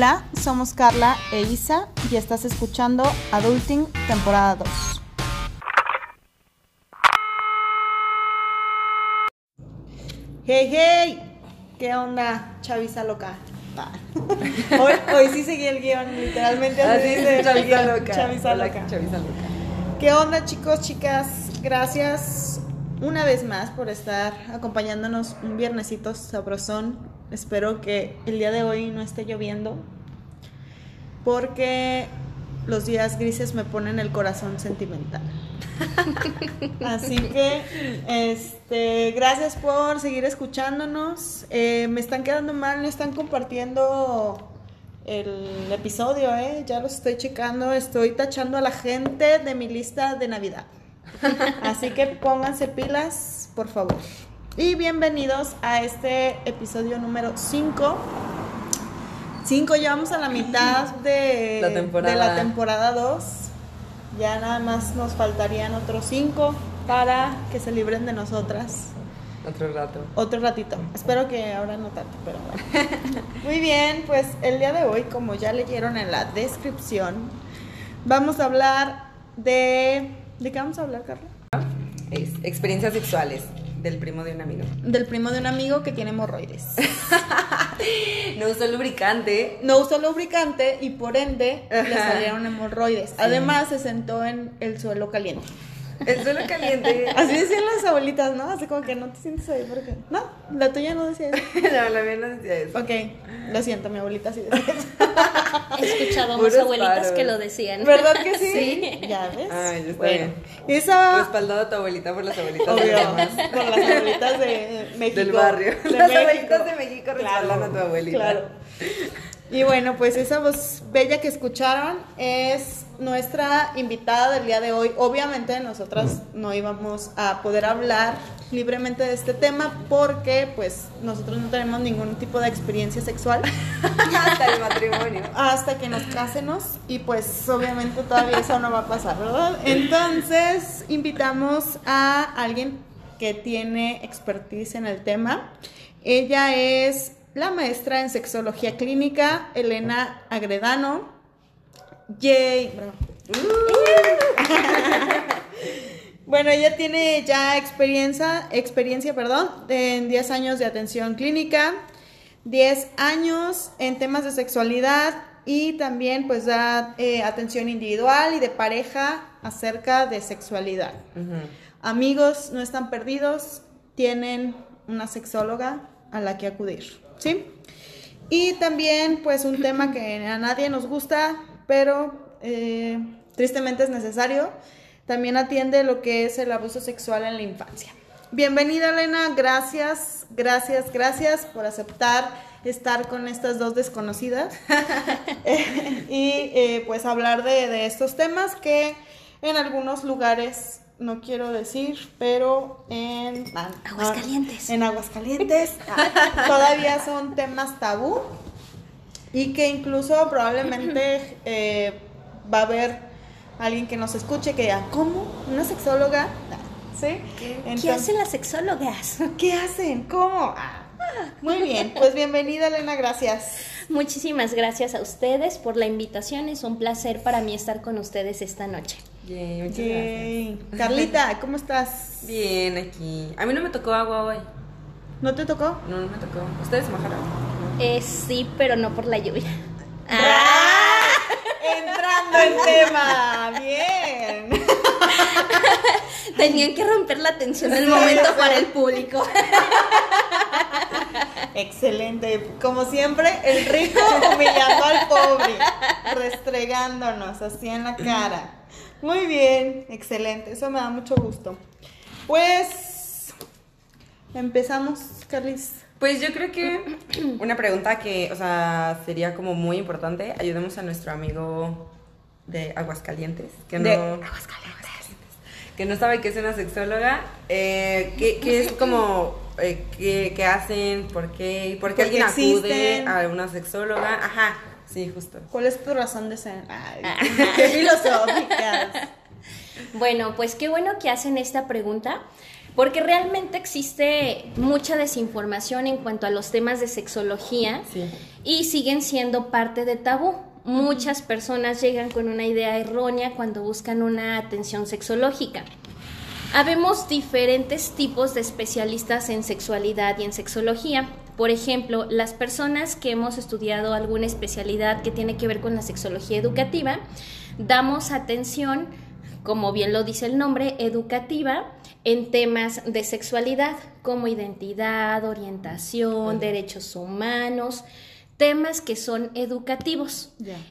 Hola, somos Carla e Isa y estás escuchando Adulting temporada 2. Hey, hey, ¿qué onda, chaviza loca? Ah. Hoy, hoy sí seguí el guion, literalmente así Así dice loca. chaviza loca. Chavisa loca. ¿Qué onda chicos, chicas? Gracias una vez más por estar acompañándonos un viernesito sabrosón. Espero que el día de hoy no esté lloviendo porque los días grises me ponen el corazón sentimental. Así que, este, gracias por seguir escuchándonos. Eh, me están quedando mal, no están compartiendo el episodio, ¿eh? Ya los estoy checando, estoy tachando a la gente de mi lista de Navidad. Así que pónganse pilas, por favor. Y bienvenidos a este episodio número 5. 5, ya vamos a la mitad de La temporada. de la temporada 2. Ya nada más nos faltarían otros 5 para que se libren de nosotras Otro rato. otro ratito. Espero que ahora no tanto, pero bueno. Muy bien, pues el día de hoy, como ya leyeron en la descripción, vamos a hablar de... ¿De qué vamos a hablar, Carla? Es experiencias sexuales del primo de un amigo. Del primo de un amigo que tiene hemorroides. No usó lubricante. No usó lubricante y por ende le salieron hemorroides. Además se sentó en el suelo caliente. El suelo caliente. Así decían las abuelitas, ¿no? Así como que no te sientes ahí porque... No, la tuya no decía eso. no, la mía no decía eso. Ok, lo siento, mi abuelita sí decía eso. He escuchado más abuelitas paros. que lo decían. ¿Verdad que sí? Sí. Ya ves. Ay, ya está bueno, bien. esa Respaldado a tu abuelita por las abuelitas de obvio demás. por las abuelitas de México. Del barrio. de Las México. abuelitas de México respaldan a tu abuelita. Claro. Y bueno, pues esa voz bella que escucharon es nuestra invitada del día de hoy. Obviamente nosotras no íbamos a poder hablar libremente de este tema porque pues nosotros no tenemos ningún tipo de experiencia sexual Hasta el matrimonio. hasta que nos casemos y pues obviamente todavía eso no va a pasar, ¿verdad? Entonces invitamos a alguien que tiene expertise en el tema. Ella es la maestra en sexología clínica, Elena Agredano. Yay. Bravo. Bueno, ella tiene ya experiencia, experiencia, perdón, en 10 años de atención clínica, 10 años en temas de sexualidad y también pues da eh, atención individual y de pareja acerca de sexualidad. Amigos, no están perdidos, tienen una sexóloga a la que acudir, ¿sí? Y también pues un tema que a nadie nos gusta, pero eh, tristemente es necesario, también atiende lo que es el abuso sexual en la infancia. Bienvenida Elena, gracias, gracias, gracias por aceptar estar con estas dos desconocidas Eh, y eh, pues hablar de, de estos temas que en algunos lugares, no quiero decir, pero en ah, Aguascalientes. en Aguascalientes ah, todavía son temas tabú y que incluso probablemente eh, va a haber alguien que nos escuche que diga, ¿cómo? ¿Una sexóloga? ¿Sí? ¿Qué hacen las sexólogas? ¿Qué hacen? ¿Cómo? Ah, muy bien, pues bienvenida Elena, gracias. Muchísimas gracias a ustedes por la invitación. Es un placer para mí estar con ustedes esta noche. Yay, muchas Yay. Carlita, ¿cómo estás? Bien, aquí. A mí no me tocó agua hoy. ¿No te tocó? No, no me tocó. ¿Ustedes se mojaron? Eh, sí, pero no por la lluvia. ¡Ah! Entrando en tema, bien. Tenían que romper la tensión del momento para el público. Excelente, como siempre, el rico humillando al pobre, restregándonos así en la cara. Muy bien, excelente, eso me da mucho gusto. Pues empezamos, Carlis. Pues yo creo que una pregunta que, o sea, sería como muy importante. Ayudemos a nuestro amigo de Aguascalientes, que no, De Aguascalientes, que no sabe qué es una sexóloga. Eh, ¿qué, qué es como, eh, qué, qué hacen, por qué, por qué ¿Por qué alguien acude existen? a una sexóloga? Ajá, sí, justo. ¿Cuál es tu razón de ser? Ay, qué filosóficas. Bueno, pues qué bueno que hacen esta pregunta, Porque realmente existe mucha desinformación en cuanto a los temas de sexología Sí. y siguen siendo parte de tabú. Muchas personas llegan con una idea errónea cuando buscan una atención sexológica. Habemos diferentes tipos de especialistas en sexualidad y en sexología. Por ejemplo, las personas que hemos estudiado alguna especialidad que tiene que ver con la sexología educativa, damos atención, como bien lo dice el nombre, educativa en temas de sexualidad, como identidad, orientación, derechos humanos, temas que son educativos.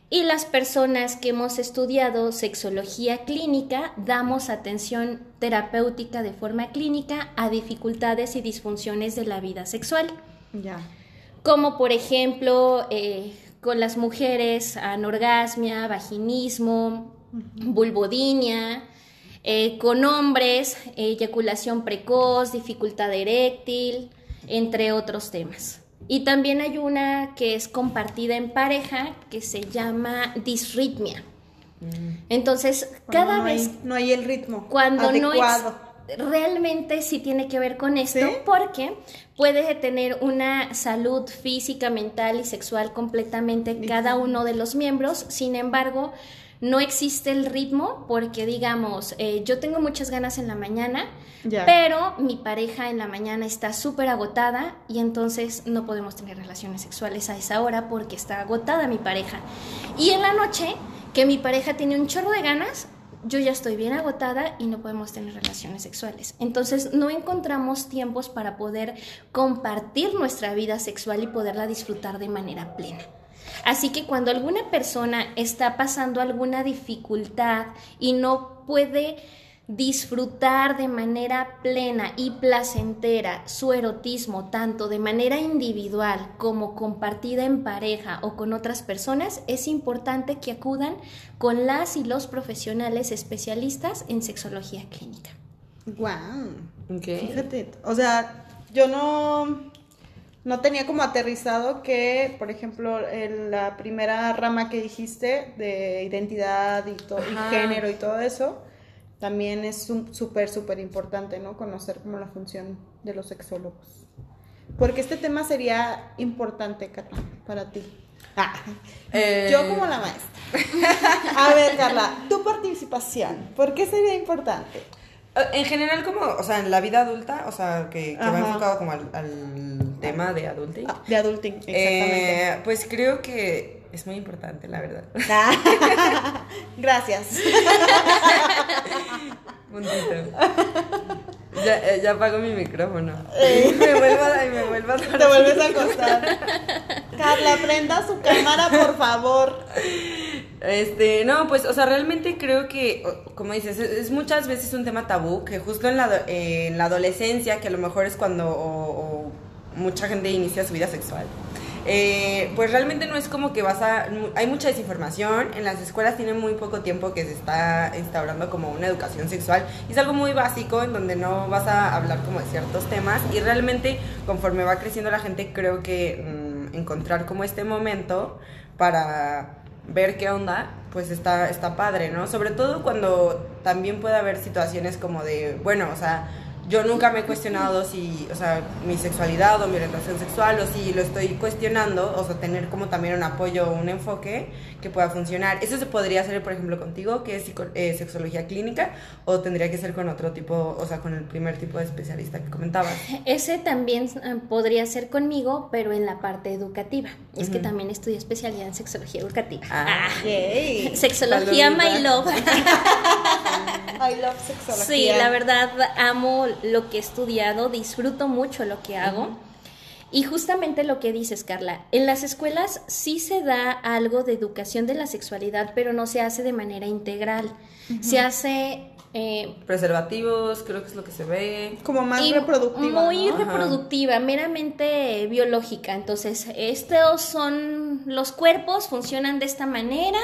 Y las personas que hemos estudiado sexología clínica damos atención terapéutica de forma clínica a dificultades y disfunciones de la vida sexual, como por ejemplo eh, con las mujeres anorgasmia, vaginismo, vulvodinia, eh, con hombres eyaculación precoz, dificultad eréctil, entre otros temas. Y también hay una que es compartida en pareja que se llama disritmia. Entonces, Cuando cada no vez hay, no hay el ritmo cuando adecuado. no es realmente sí tiene que ver con esto ¿Sí? porque puede tener una salud física, mental y sexual completamente cada uno de los miembros, sin embargo no existe el ritmo porque digamos eh, yo tengo muchas ganas en la mañana pero mi pareja en la mañana está súper agotada y entonces no podemos tener relaciones sexuales a esa hora porque está agotada mi pareja y en la noche que mi pareja tiene un chorro de ganas yo ya estoy bien agotada y no podemos tener relaciones sexuales. Entonces no encontramos tiempos para poder compartir nuestra vida sexual y poderla disfrutar de manera plena. Así que cuando alguna persona está pasando alguna dificultad y no puede disfrutar de manera plena y placentera su erotismo, tanto de manera individual como compartida en pareja o con otras personas, es importante que acudan con las y los profesionales especialistas en sexología clínica. Guau. Ok. Fíjate, o sea, yo no, no tenía como aterrizado que, por ejemplo, la primera rama que dijiste de identidad y, género y todo eso, también es súper, súper importante, ¿no? Conocer como la función de los sexólogos. Porque este tema sería importante, Carla, para ti. Ah, Eh, Yo como la maestra. A ver, Carla, tu participación, ¿por qué sería importante? Eh, En general, como, o sea, en la vida adulta, o sea, que, que va enfocado como al, al tema de adulting. Ah, De adulting, exactamente. Eh, pues creo que es muy importante, la verdad. Ah, Gracias. Puntito. Ya, eh, ya apago mi micrófono. Eh. Me vuelvo a, y me vuelvo a Te vuelves a acostar. Carla, prenda su cámara, por favor. Este, no, pues, o sea, realmente creo que, como dices, es, muchas veces un tema tabú, que justo en la, en la adolescencia, que a lo mejor es cuando mucha gente inicia su vida sexual, eh, pues realmente no es como que vas a... Hay mucha desinformación, en las escuelas tienen muy poco tiempo que se está instaurando como una educación sexual, y es algo muy básico en donde no vas a hablar como de ciertos temas, y realmente conforme va creciendo la gente, creo que mm, encontrar como este momento para ver qué onda, pues está, está padre, ¿no? Sobre todo cuando también puede haber situaciones como de, bueno, o sea, yo nunca me he cuestionado si, o sea, mi sexualidad o mi orientación sexual o si lo estoy cuestionando, o sea, tener como también un apoyo o un enfoque que pueda funcionar. Eso se podría hacer, por ejemplo, contigo, que es eh, sexología clínica, o tendría que ser con otro tipo, o sea, con el primer tipo de especialista que comentabas. Ese también eh, podría ser conmigo, pero en la parte educativa. Es que también estudié especialidad en sexología educativa. Ah. Yay. Sexología Palomita. My Love. I love sexología. Sí, la verdad amo lo que he estudiado, disfruto mucho lo que hago. Y justamente lo que dices, Carla, en las escuelas sí se da algo de educación de la sexualidad, pero no se hace de manera integral. Se hace eh, Preservativos, creo que es lo que se ve. Como más y reproductiva. Muy ¿no? reproductiva, meramente biológica. Entonces, estos son los cuerpos, funcionan de esta manera.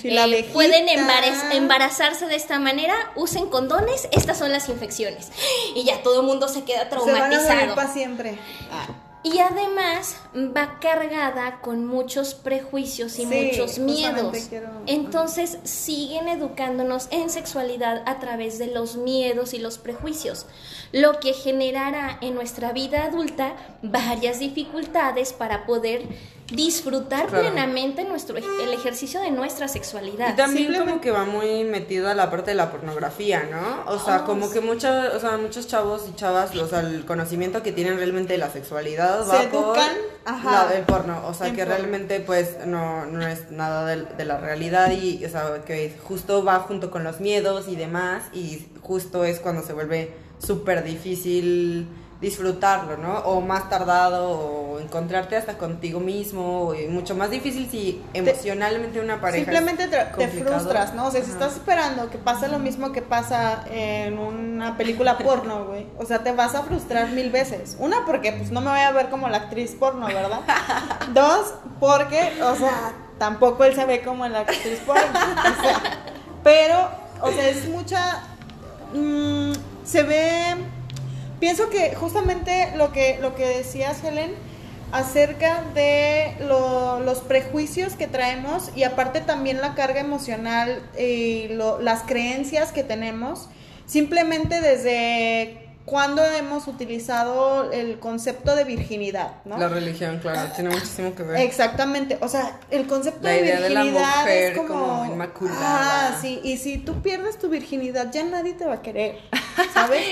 Sí, la eh, abejita. pueden embaraz- embarazarse de esta manera, usen condones, estas son las infecciones. Y ya todo el mundo se queda Se van a traumatizado. para siempre. Ah, Y además va cargada con muchos prejuicios y Sí, muchos miedos. quiero- Entonces siguen educándonos en sexualidad a través de los miedos y los prejuicios, lo que generará en nuestra vida adulta varias dificultades para poder disfrutar Claro. plenamente nuestro el ejercicio de nuestra sexualidad. Y también como que va muy metido a la parte de la pornografía, ¿no? O sea, Oh, como que muchos, o sea, muchos chavos y chavas, o sea, el conocimiento que tienen realmente de la sexualidad Se va por educan, ajá, la del porno, o sea, en que porno. realmente pues no, no es nada de, de la realidad y, o sea, que justo va junto con los miedos y demás y justo es cuando se vuelve súper difícil disfrutarlo, ¿no? O más tardado o encontrarte hasta contigo mismo, y mucho más difícil si emocionalmente una pareja Simplemente te, te frustras, ¿no? O sea, si estás esperando que pase lo mismo que pasa en una película porno, güey. O sea, te vas a frustrar mil veces. Una, porque pues no me voy a ver como la actriz porno, ¿verdad? Dos, porque, o sea, tampoco él se ve como la actriz porno. O sea, pero, o sea, es mucha... mm, se ve... Pienso que justamente lo que, lo que decías, Helen, acerca de lo- los prejuicios que traemos y aparte también la carga emocional y lo- las creencias que tenemos, simplemente desde cuando hemos utilizado el concepto de virginidad, ¿no? La religión, claro, tiene muchísimo que ver. Exactamente, o sea, el concepto La de idea de la virginidad mujer es como, como inmaculada. Ah, sí, y si tú pierdes tu virginidad ya nadie te va a querer, ¿sabes?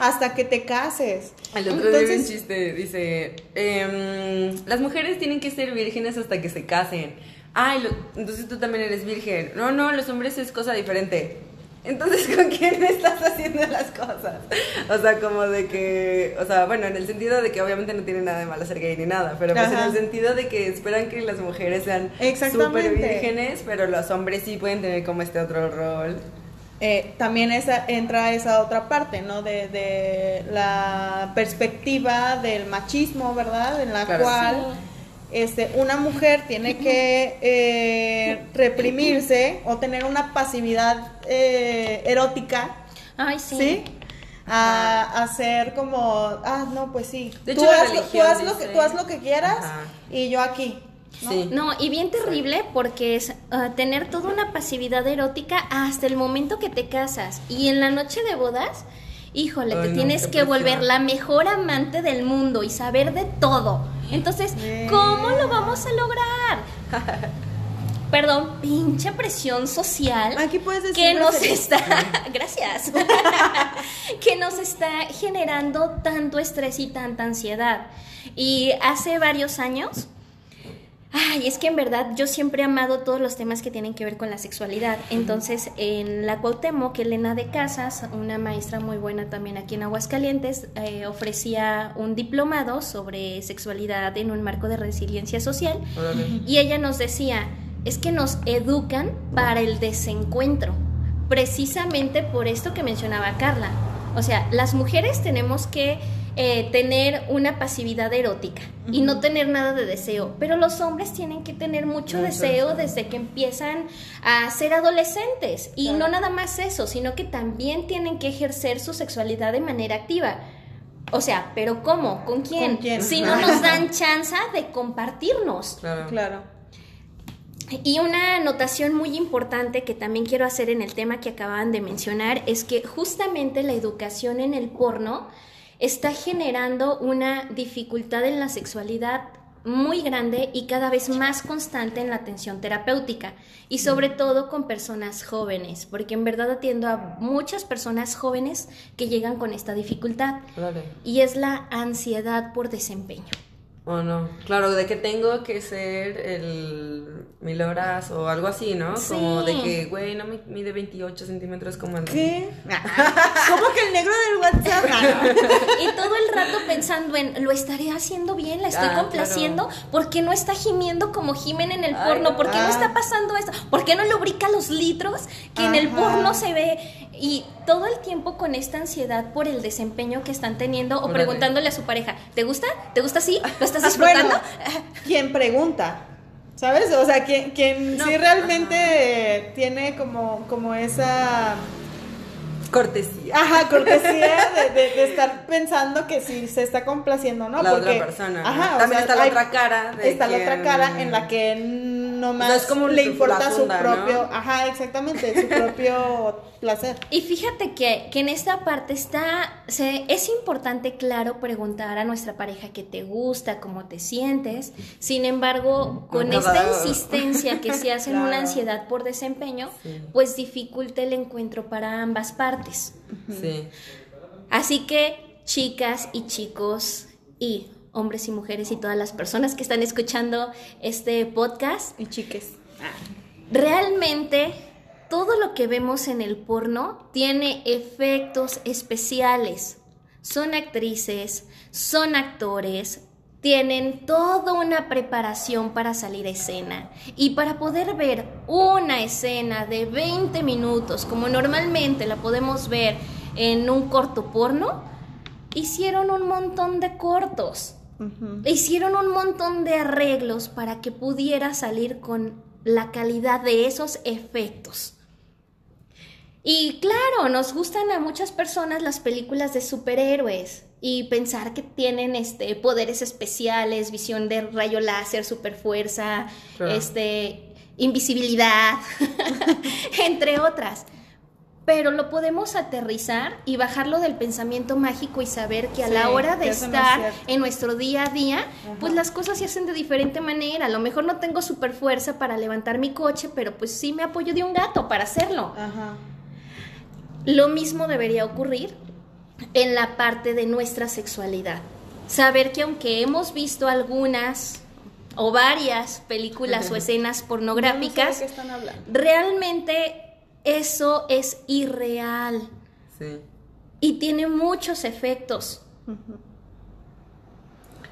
Hasta que te cases. El otro día vi un Entonces, chiste, dice, em, las mujeres tienen que ser vírgenes hasta que se casen. Ay, lo- entonces tú también eres virgen. No, no, los hombres es cosa diferente. Entonces, ¿con quién estás haciendo las cosas? O sea, como de que, o sea, bueno, en el sentido de que obviamente no tiene nada de malo ser gay ni nada, pero pues en el sentido de que esperan que las mujeres sean súper vírgenes, pero los hombres sí pueden tener como este otro rol. eh, también esa, entra esa otra parte, ¿no? De, de la perspectiva del machismo, ¿verdad? En la Claro. cual este, una mujer tiene que eh, reprimirse o tener una pasividad eh, erótica, Ay, sí. ¿sí? A, a ser como, ah, no, pues sí. De tú, hecho, haz, lo- tú, religión haz lo que, tú haz lo que quieras Ajá. y yo aquí. ¿no? Sí. No, y bien terrible porque es ah, tener toda una pasividad erótica hasta el momento que te casas. Y en la noche de bodas, híjole, Ay, te no, tienes que volver la mejor amante del mundo y saber de todo. Entonces. ¿cómo lo vamos a lograr? Perdón, pinche presión social Aquí puedes decir que nos está, gracias, que nos está generando tanto estrés y tanta ansiedad. Y hace varios años, ay, es que en verdad yo siempre he amado todos los temas que tienen que ver con la sexualidad. Entonces, en la Cuauhtémoc, Elena de Casas, una maestra muy buena también aquí en Aguascalientes, eh, ofrecía un diplomado sobre sexualidad en un marco de resiliencia social. Órale. Y ella nos decía, es que nos educan para el desencuentro, precisamente por esto que mencionaba Carla. O sea, las mujeres tenemos que eh, tener una pasividad erótica y no tener nada de deseo, pero los hombres tienen que tener mucho deseo desde que empiezan a ser adolescentes. Y Claro. no nada más eso, sino que también tienen que ejercer su sexualidad de manera activa. O sea, ¿pero cómo? ¿Con quién? ¿Con quién? Si no nos dan chance de compartirnos. Claro. Claro. Y una anotación muy importante que también quiero hacer en el tema que acababan de mencionar es que justamente la educación en el porno está generando una dificultad en la sexualidad muy grande y cada vez más constante en la atención terapéutica y sobre todo con personas jóvenes, porque en verdad atiendo a muchas personas jóvenes que llegan con esta dificultad. Y es la ansiedad por desempeño. O no, claro, de que tengo que ser el mil horas o algo así, ¿no? Sí. Como de que, güey, no me mide 28 centímetros como el ¿Qué? ¿Cómo que el negro del WhatsApp? Ah. Y todo el rato pensando en, lo estaré haciendo bien, la estoy Ah, complaciendo, ¿por qué no está gimiendo como gimen en el porno? no. ¿Por qué no Ah. está pasando esto? ¿Por qué no lubrica los litros que en el porno se ve? Y todo el tiempo con esta ansiedad por el desempeño que están teniendo o Órale. preguntándole a su pareja, ¿te gusta? ¿Te gusta así? ¿Lo estás disfrutando? Bueno, quien pregunta, ¿sabes? O sea, quien, quien No. sí realmente tiene como, como esa Cortesía. Ajá, cortesía de, de- de estar pensando que si se está complaciendo, ¿no? La Porque, otra persona. ¿no? Ajá, o También sea, está la hay- otra cara. de está la otra cara en la que nomás O sea, es como le importa su propio, ajá, exactamente, su propio placer. Y fíjate que, que en esta parte está, se, es importante, claro, preguntar a nuestra pareja qué te gusta, cómo te sientes. Sin embargo, con esta insistencia que se hace en una ansiedad por desempeño, Sí. pues dificulta el encuentro para ambas partes. Sí. Así que, chicas y chicos, y hombres y mujeres y todas las personas que están escuchando este podcast, Y chiques. Realmente todo lo que vemos en el porno tiene efectos especiales. Son actrices, son actores, tienen toda una preparación para salir a escena. Y para poder ver una escena de 20 minutos, como normalmente la podemos ver en un corto porno, hicieron un montón de cortos. Le hicieron un montón de arreglos para que pudiera salir con la calidad de esos efectos. Y claro, nos gustan a muchas personas las películas de superhéroes y pensar que tienen este poderes especiales, visión de rayo láser, superfuerza, Claro. este invisibilidad, entre otras. Pero lo podemos aterrizar y bajarlo del pensamiento mágico y saber que a Sí, la hora de no es estar en nuestro día a día, pues las cosas se hacen de diferente manera. A lo mejor no tengo super fuerza para levantar mi coche, pero pues sí me apoyo de un gato para hacerlo. Ajá. Lo mismo debería ocurrir en la parte de nuestra sexualidad. Saber que aunque hemos visto algunas o varias películas o escenas No sé de pornográficas, qué están hablando. realmente eso es irreal Sí. y tiene muchos efectos.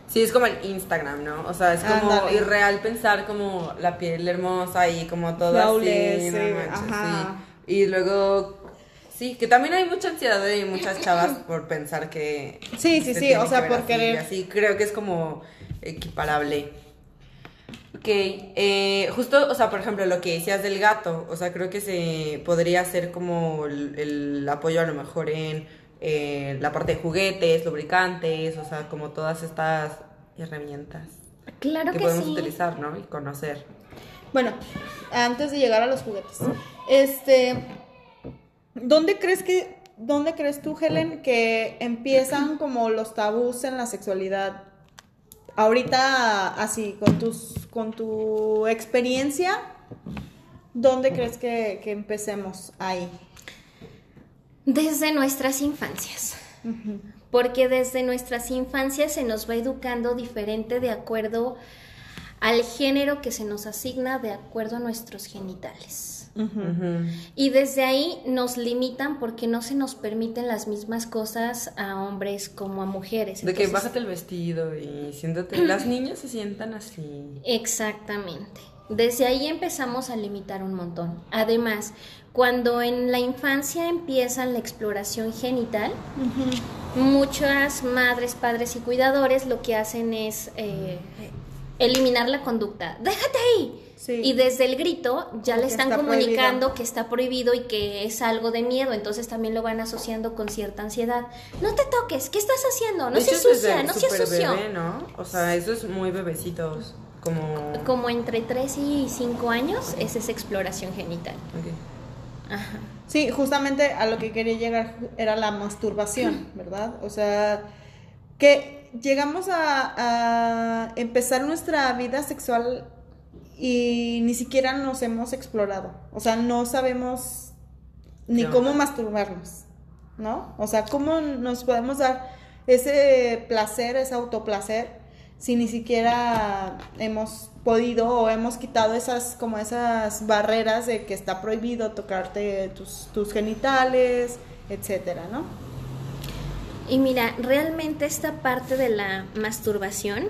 Sí, es como el Instagram, ¿no? O sea, es como irreal pensar como la piel hermosa y como todo Flawless, así, no sí, manches, ajá. sí. Y luego, sí, que también hay mucha ansiedad de muchas chavas por pensar que... Sí, sí, sí, o sea, por querer- Así, creo que es como equiparable. Ok, eh, justo, o sea, por ejemplo, lo que decías del gato, o sea, creo que se podría hacer como el, el apoyo a lo mejor en eh, la parte de juguetes, lubricantes, o sea, como todas estas herramientas Claro que que, podemos sí. utilizar, ¿no? Y conocer. Bueno, antes de llegar a los juguetes, este, ¿dónde crees que, dónde crees tú, Helen, que empiezan como los tabús en la sexualidad? Ahorita, así, con tus, con tu experiencia, ¿dónde crees que, que empecemos ahí? Desde nuestras infancias. Porque desde nuestras infancias se nos va educando diferente de acuerdo al género que se nos asigna de acuerdo a nuestros genitales. Y desde ahí nos limitan porque no se nos permiten las mismas cosas a hombres como a mujeres. De que bájate el vestido y siéntate. Las niñas se sientan así. Exactamente. Desde ahí empezamos a limitar un montón. Además, cuando en la infancia empiezan la exploración genital, muchas madres, padres y cuidadores lo que hacen es eh, eliminar la conducta. ¡Déjate ahí! Sí. Y desde el grito ya le están está comunicando prohibido. que está prohibido y que es algo de miedo, entonces también lo van asociando con cierta ansiedad. No te toques, ¿qué estás haciendo? No De se hecho, es sucia, no se súper sucio. bebé, ¿no? O sea, eso es muy bebecitos. Como. Como entre 3 y 5 años es esa exploración genital. Ajá. Sí, justamente a lo que quería llegar era la masturbación, ¿verdad? O sea, que llegamos a, a empezar nuestra vida sexual y ni siquiera nos hemos explorado. O sea, no sabemos ni No. cómo masturbarnos, ¿no? O sea, cómo nos podemos dar ese placer, ese autoplacer, si ni siquiera hemos podido o hemos quitado esas como esas barreras de que está prohibido tocarte tus, tus genitales, etcétera, ¿no? Y mira, realmente esta parte de la masturbación,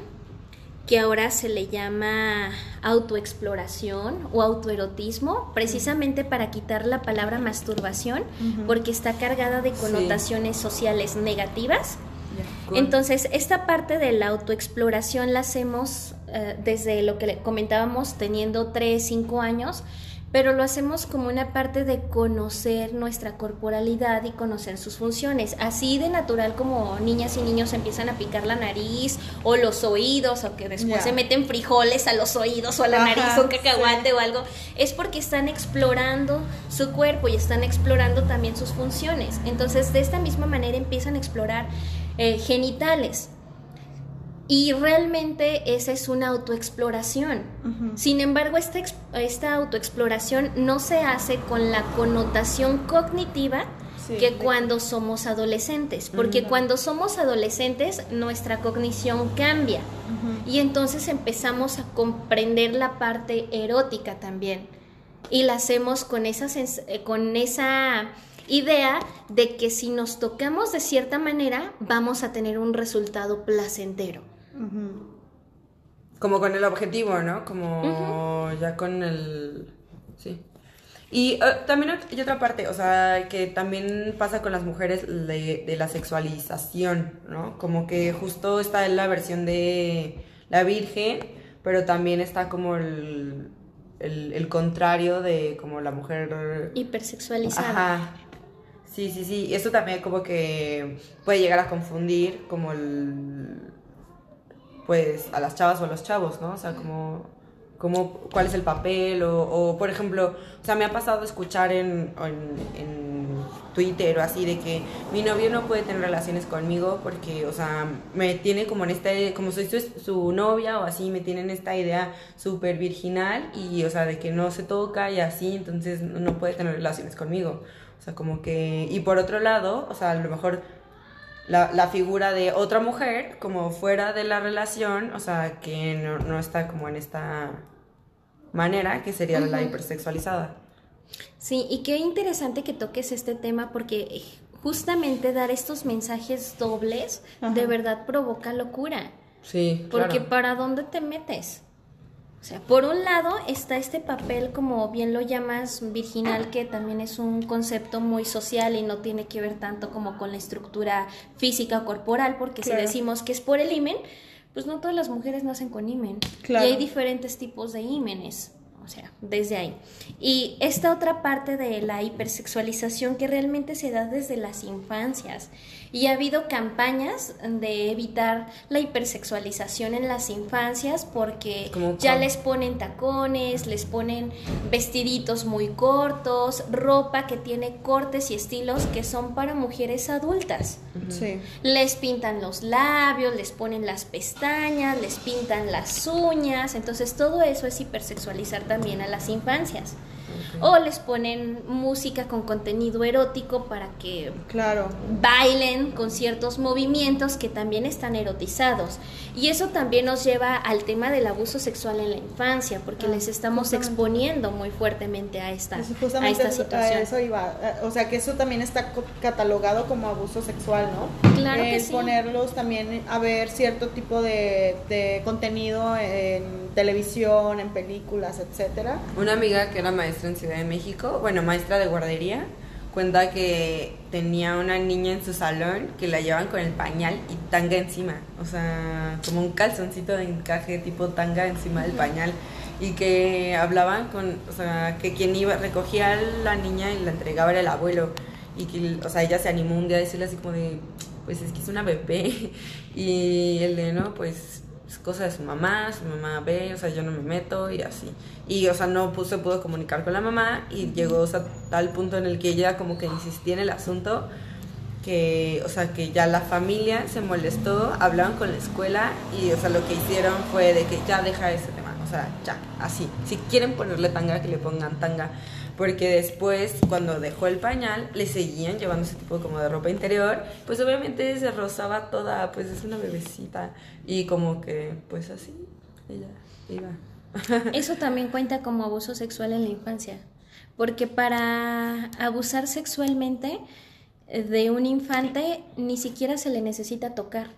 que ahora se le llama autoexploración o autoerotismo, precisamente para quitar la palabra masturbación, porque está cargada de connotaciones sociales negativas. Cool. Entonces, esta parte de la autoexploración la hacemos eh, desde lo que comentábamos, teniendo 3, 5 años, pero lo hacemos como una parte de conocer nuestra corporalidad y conocer sus funciones. Así de natural como niñas y niños empiezan a picar la nariz o los oídos o que después se meten frijoles a los oídos o a la Ajá, nariz o un cacahuate sí. o algo, es porque están explorando su cuerpo y están explorando también sus funciones. Entonces, de esta misma manera empiezan a explorar eh, genitales. Y realmente esa es una autoexploración. Sin embargo, esta, esta autoexploración no se hace con la connotación cognitiva Sí, que de- cuando somos adolescentes, porque Ujú. cuando somos adolescentes nuestra cognición cambia y entonces empezamos a comprender la parte erótica también y la hacemos con esa, eh, con esa idea de que si nos tocamos de cierta manera vamos a tener un resultado placentero. Como con el objetivo, ¿no? Como ya con el... Sí. Y eh, también hay otra parte, o sea, que también pasa con las mujeres de, de la sexualización, ¿no? Como que justo está en la versión de la Virgen, pero también está como el, el, el contrario de como la mujer... Hipersexualizada. Ajá. Sí, sí, sí. Eso también como que puede llegar a confundir como el... Pues a las chavas o a los chavos, ¿no? O sea, como... como cuál es el papel o, o, por ejemplo, o sea, me ha pasado escuchar en, en, en Twitter o así de que mi novio no puede tener relaciones conmigo porque, o sea, me tiene como en este, como soy su, su novia o así, me tiene en esta idea súper virginal y, o sea, de que no se toca y así, entonces no puede tener relaciones conmigo. O sea, como que, y por otro lado, o sea, a lo mejor la, la figura de otra mujer como fuera de la relación, o sea, que no, no está como en esta manera, que sería la hipersexualizada. Sí, y qué interesante que toques este tema porque eh, justamente dar estos mensajes dobles Ajá. de verdad provoca locura. Sí, Porque claro. ¿para dónde te metes? O sea, por un lado está este papel, como bien lo llamas, virginal, que también es un concepto muy social y no tiene que ver tanto como con la estructura física o corporal, porque Claro. si decimos que es por el himen, pues no todas las mujeres nacen con himen. Claro. Y hay diferentes tipos de himenes. O sea, desde ahí. Y esta otra parte de la hipersexualización que realmente se da desde las infancias. Y ha habido campañas de evitar la hipersexualización en las infancias porque ¿Cómo ya les ponen tacones, les ponen vestiditos muy cortos, ropa que tiene cortes y estilos que son para mujeres adultas. Sí. Les pintan los labios, les ponen las pestañas, les pintan las uñas, entonces todo eso es hipersexualizar también a las infancias. O les ponen música con contenido erótico para que Claro. bailen con ciertos movimientos que también están erotizados. Y eso también nos lleva al tema del abuso sexual en la infancia, porque Ah, les estamos justamente. exponiendo muy fuertemente a esta, a esta a situación. eso iba. Eh, O sea, que eso también está catalogado como abuso sexual, ¿no? Claro que sí. ponerlos también a ver cierto tipo de, de contenido en televisión, en películas, etcétera. Una amiga que era maestra en Ciudad de México, bueno, maestra de guardería, cuenta que tenía una niña en su salón que la llevaban con el pañal y tanga encima, o sea, como un calzoncito de encaje tipo tanga encima del pañal. Y que hablaban con, o sea, que quien iba recogía a la niña y la entregaba era el abuelo. Y que, o sea, ella se animó un día a decirle así como de, pues es que es una bebé y el de, no, pues es cosa de su mamá, su mamá ve, o sea, yo no me meto y así. Y, o sea, no se pudo comunicar con la mamá y llegó o sea, tal punto en el que ella como que insistía en el asunto que, o sea, que ya la familia se molestó, hablaron con la escuela y, o sea, lo que hicieron fue de que ya deja ese tema, o sea, ya, así. Si quieren ponerle tanga, que le pongan tanga. Porque después, cuando dejó el pañal, le seguían llevando ese tipo como de ropa interior. Pues obviamente se rozaba toda, pues es una bebecita. Y como que, pues así, ella iba. Eso también cuenta como abuso sexual en la infancia, porque para abusar sexualmente eh, de un infante ni siquiera se le necesita tocar.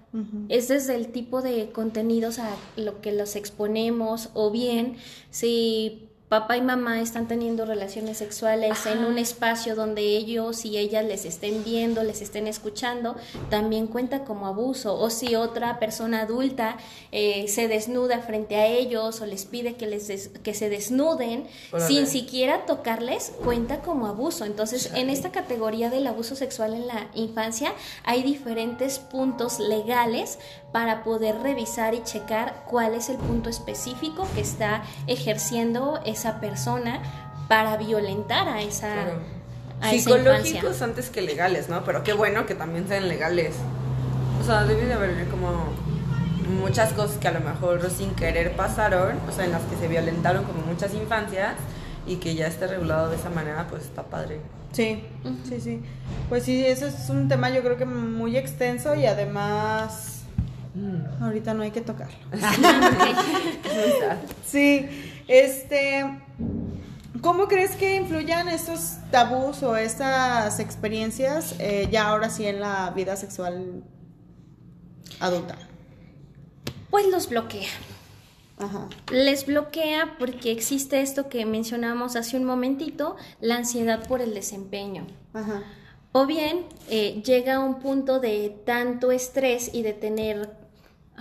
Es desde el tipo de contenidos a lo que los exponemos o bien si papá y mamá están teniendo relaciones sexuales en un espacio donde ellos y ellas les estén viendo, les estén escuchando, también cuenta como abuso. O si otra persona adulta eh, se desnuda frente a ellos o les pide que, les que se desnuden sin siquiera tocarles, cuenta como abuso. Entonces, en esta categoría del abuso sexual en la infancia hay diferentes puntos legales para poder revisar y checar cuál es el punto específico que está ejerciendo esa persona para violentar a esa, Psicológicos antes que legales, ¿no? Pero qué bueno que también sean legales. O sea, debe de haber como muchas cosas que a lo mejor sin querer pasaron, o sea, en las que se violentaron como muchas infancias y que ya esté regulado de esa manera, pues está padre. Sí, sí, sí. Pues sí, eso es un tema yo creo que muy extenso y además mm. ahorita no hay que tocarlo. sí, este, ¿cómo crees que influyan estos tabús o estas experiencias eh, ya ahora sí en la vida sexual adulta? Pues los bloquea. Ajá. Les bloquea porque existe esto que mencionamos hace un momentito, la ansiedad por el desempeño. Ajá. O bien eh, llega a un punto de tanto estrés y de tener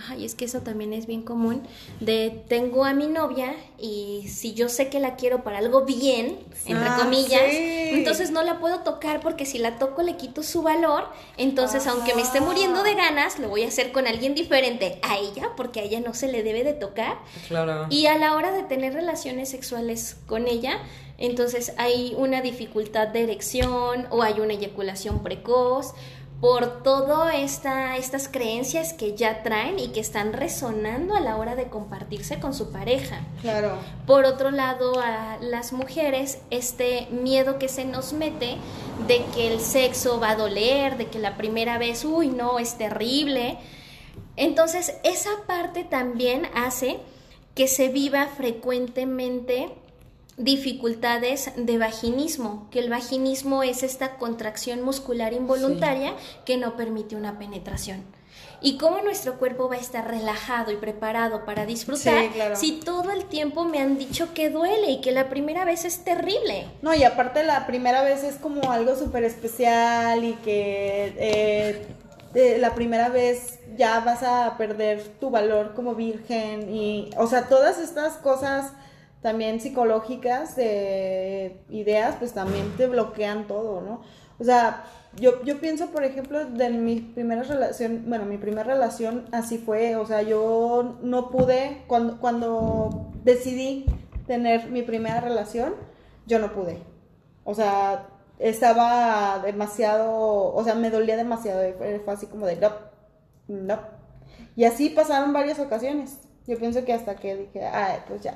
ay, es que eso también es bien común, de tengo a mi novia y si yo sé que la quiero para algo bien, entre ah, comillas, entonces no la puedo tocar porque si la toco le quito su valor, entonces aunque me esté muriendo de ganas, lo voy a hacer con alguien diferente a ella, porque a ella no se le debe de tocar. Claro. Y a la hora de tener relaciones sexuales con ella, entonces hay una dificultad de erección o hay una eyaculación precoz por todas esta, estas creencias que ya traen y que están resonando a la hora de compartirse con su pareja. Claro. Por otro lado, a las mujeres, este miedo que se nos mete de que el sexo va a doler, de que la primera vez, uy, no, es terrible. Entonces, esa parte también hace que se viva frecuentemente dificultades de vaginismo, que el vaginismo es esta contracción muscular involuntaria que no permite una penetración. Y cómo nuestro cuerpo va a estar relajado y preparado para disfrutar si todo el tiempo me han dicho que duele y que la primera vez es terrible. No, y aparte la primera vez es como algo súper especial y que eh, la primera vez ya vas a perder tu valor como virgen y, o sea, todas estas cosas también psicológicas de ideas, pues también te bloquean todo, ¿no? O sea, yo, yo pienso, por ejemplo, de mi primera relación, bueno, mi primera relación así fue, o sea, yo no pude, cuando, cuando decidí tener mi primera relación, yo no pude. O sea, estaba demasiado, o sea, me dolía demasiado, fue así como de, no, no. Y así pasaron varias ocasiones. Yo pienso que hasta que dije, ay, pues ya,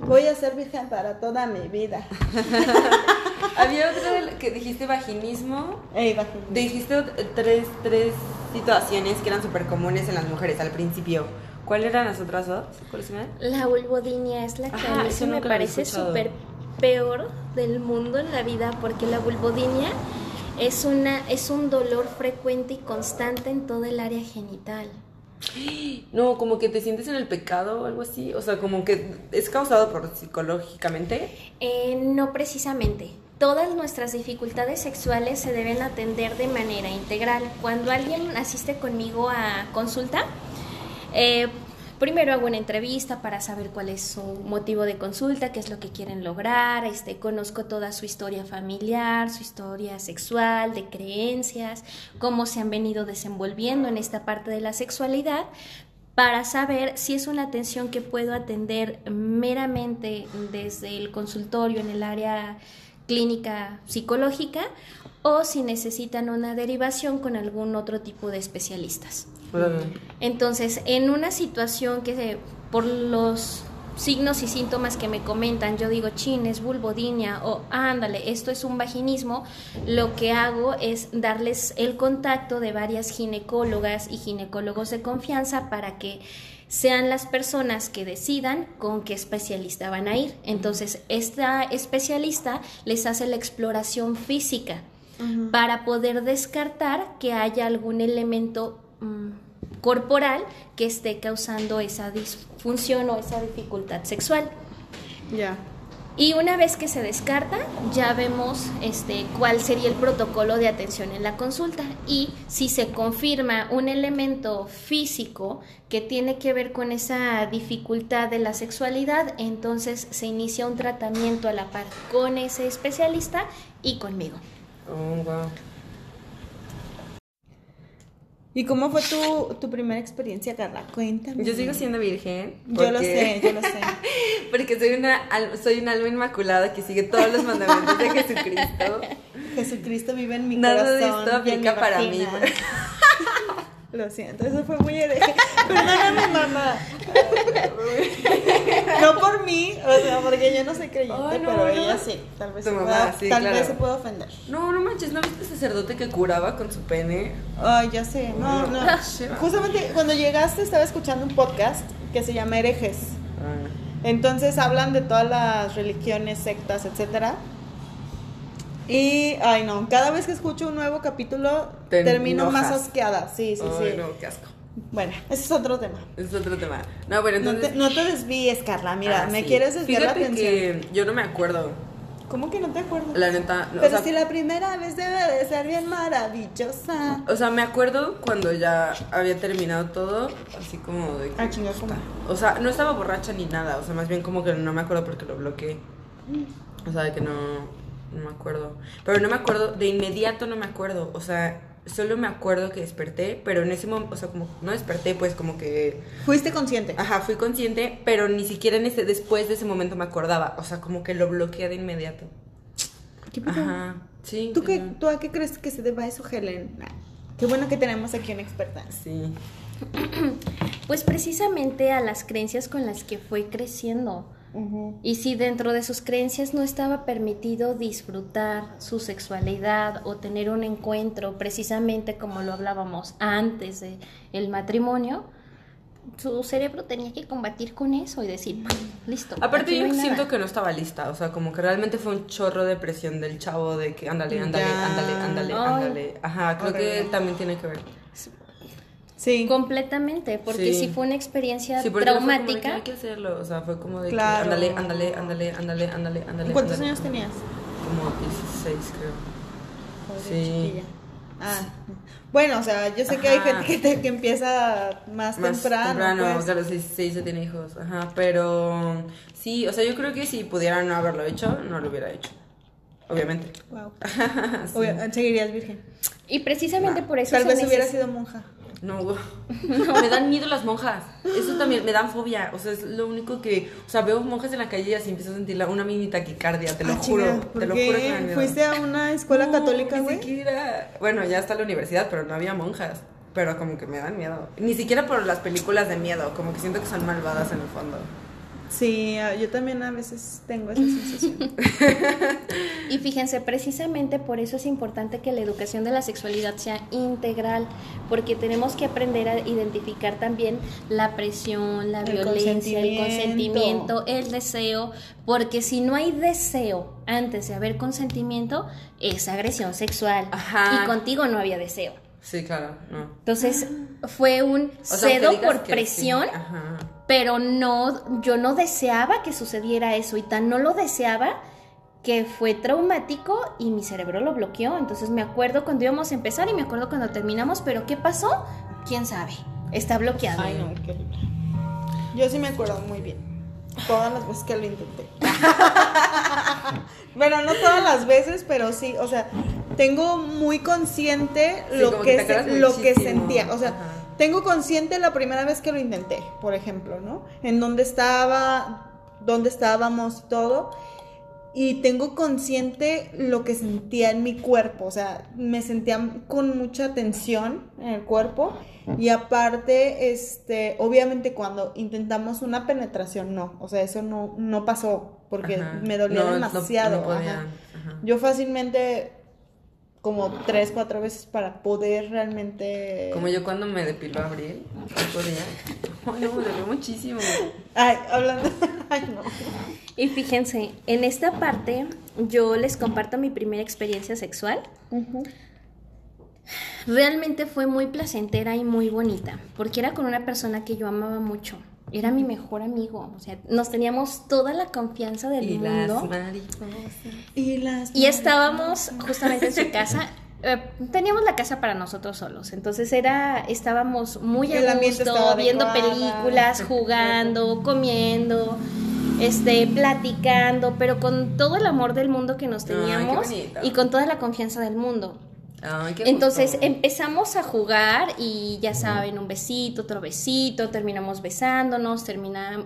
voy a ser virgen para toda mi vida. Había otra que dijiste vaginismo. Ey, vaginismo. Dijiste tres, tres situaciones que eran súper comunes en las mujeres al principio. ¿Cuáles eran las otras dos? ¿Cuáles eran? La vulvodinia es la que a mí me parece súper peor del mundo en la vida porque la vulvodinia es, una, es un dolor frecuente y constante en todo el área genital. No, como que te sientes en el pecado o algo así. O sea, como que es causado por psicológicamente. Eh, no precisamente. Todas nuestras dificultades sexuales se deben atender de manera integral. Cuando alguien asiste conmigo a consulta, eh, primero hago una entrevista para saber cuál es su motivo de consulta, qué es lo que quieren lograr, este, conozco toda su historia familiar, su historia sexual, de creencias, cómo se han venido desenvolviendo en esta parte de la sexualidad, para saber si es una atención que puedo atender meramente desde el consultorio en el área clínica psicológica o si necesitan una derivación con algún otro tipo de especialistas. Entonces, en una situación que por los signos y síntomas que me comentan, yo digo, chin, es vulvodinia o ándale, esto es un vaginismo, lo que hago es darles el contacto de varias ginecólogas y ginecólogos de confianza para que sean las personas que decidan con qué especialista van a ir. Entonces, esta especialista les hace la exploración física para poder descartar que haya algún elemento mm, corporal que esté causando esa disfunción o esa dificultad sexual. Ya. Y una vez que se descarta, ya vemos este, cuál sería el protocolo de atención en la consulta. Y si se confirma un elemento físico que tiene que ver con esa dificultad de la sexualidad, entonces se inicia un tratamiento a la par con ese especialista y conmigo. Oh, wow. ¿Y cómo fue tu, tu primera experiencia, Carla? Cuéntame. Yo sigo siendo virgen. Yo lo sé, yo lo sé. Porque soy una soy un alma inmaculada que sigue todos los mandamientos de Jesucristo. Jesucristo vive en mi Nada de corazón. esto y en mi aplica para mí. Lo siento, eso fue muy hereje. Perdóname, mamá. No por mí, o sea, porque yo no soy creyente, no, pero no. ella sí. Tal vez, Tu se mamá, pueda, sí, tal claro. vez se pueda ofender. No, no manches, ¿no viste sacerdote que curaba con su pene? Ay, ya sé. No, no. Ah. Justamente cuando llegaste estaba escuchando un podcast que se llama Herejes. Entonces hablan de todas las religiones, sectas, etcétera. Y, ay no, cada vez que escucho un nuevo capítulo Te termino más asqueada. Sí, sí, Ay, sí. no, qué asco. Bueno, ese es otro tema. Es otro tema. No, bueno, No entonces. te, no te desvíes, Carla. Mira, Ah, me sí. quieres desviar la atención. que yo no me acuerdo. ¿Cómo que no te acuerdas? La neta. no, Pero o, sea, si la primera vez debe de ser bien maravillosa. o sea, me acuerdo cuando ya había terminado todo, así como de que. Ah, chinga, ¿cómo? O sea, no estaba borracha ni nada, o sea, más bien como que no me acuerdo porque lo bloqueé. O sea, de que no, no me acuerdo. Pero no me acuerdo, de inmediato no me acuerdo, o sea, solo me acuerdo que desperté, pero en ese momento, o sea, como no desperté, pues como que, Fuiste consciente. ajá, fui consciente, pero ni siquiera en ese, después de ese momento me acordaba, o sea, como que lo bloqueé de inmediato. ¿Qué pasó? Ajá, sí. ¿Tú, qué. ¿Tú a qué crees que se deba eso, Helen? Qué bueno que tenemos aquí una experta. Sí. Pues precisamente a las creencias con las que fue creciendo. Y si dentro de sus creencias no estaba permitido disfrutar su sexualidad o tener un encuentro, precisamente como lo hablábamos antes del el matrimonio, su cerebro tenía que combatir con eso y decir, listo. Aparte no yo siento nada". que no estaba lista, o sea, como que realmente fue un chorro de presión del chavo de que ándale, ándale, Ya. ándale, ándale, Ay. ándale. Ajá, creo que también tiene que ver. Sí. Completamente, porque Sí. si fue una experiencia Sí, no fue como traumática. hay que hacerlo, o sea, fue como de Claro. que ándale, ándale, ándale, ándale, ándale, ándale. ¿Cuántos ándale. años tenías? Como 16, creo. Pobre Sí. chiquilla. Ah, bueno, o sea, yo sé que hay Ajá. gente que, te- que empieza más, Más temprano. temprano, pues. claro, sí, sí, se tiene hijos, ajá, pero sí, o sea, yo creo que si pudiera no haberlo hecho, no lo hubiera hecho, obviamente. Wow. Sí. Obvio, seguirías virgen. Y precisamente por eso Tal vez hubiera sido monja. No, me dan miedo las monjas. Eso también me dan fobia. O sea, es lo único que. O sea, veo monjas en la calle y así empiezo a sentir la- una mini taquicardia. Te lo Ah, juro. chinga, ¿por Te lo juro que me. ¿Fuiste a una escuela No, católica, Ni güey? siquiera. Bueno, ya está la universidad, pero no había monjas. Pero como que me dan miedo. Ni siquiera por las películas de miedo. Como que siento que son malvadas en el fondo. Sí, ah, yo también a veces tengo esa sensación. Y fíjense, precisamente por eso es importante que la educación de la sexualidad sea integral, porque tenemos que aprender a identificar también la presión, la El violencia, el consentimiento. el deseo, porque si no hay deseo antes de haber consentimiento, es agresión sexual. Ajá. Y contigo no había deseo. Sí, claro, no. Entonces fue un O sea, aunque cedo por sí, presión, Ajá. Pero no, yo no deseaba que sucediera eso y tan no lo deseaba que fue traumático y mi cerebro lo bloqueó. Entonces me acuerdo cuando íbamos a empezar y me acuerdo cuando terminamos, pero ¿qué pasó? ¿Quién sabe? Está bloqueado. Ay, no, qué horrible. Yo sí me acuerdo muy bien. Todas las veces que lo intenté. bueno, no todas las veces, pero sí, o sea, tengo muy consciente Sí, lo que, se- lo que sentía. O sea, Ajá. Tengo consciente la primera vez que lo intenté, por ejemplo, ¿no? En dónde estaba, dónde estábamos y todo. Y tengo consciente lo que sentía en mi cuerpo, o sea, me sentía con mucha tensión en el cuerpo y aparte, este, obviamente cuando intentamos una penetración, no, o sea, eso no, no pasó porque Ajá. me dolía No, no- demasiado. no podía, ajá. ajá. Yo fácilmente como tres, cuatro veces para poder realmente... Como yo cuando me depiló Abril, no podía. Ay, no, me dolió muchísimo. Ay, hablando... Ay, no. Y fíjense, en esta parte yo les comparto mi primera experiencia sexual. Realmente fue muy placentera y muy bonita, porque era con una persona que yo amaba mucho. Era mi mejor amigo. O sea, nos teníamos toda la confianza del Y mundo. las mariposas. Y las Y estábamos justamente en su casa. eh, teníamos la casa para nosotros solos, entonces era, estábamos muy a gusto, viendo películas, jugando, comiendo, este, platicando, pero con todo el amor del mundo que nos teníamos y con toda la confianza del mundo. Ay, qué Entonces gusto. empezamos a jugar y ya saben, un besito, otro besito, terminamos besándonos, termina-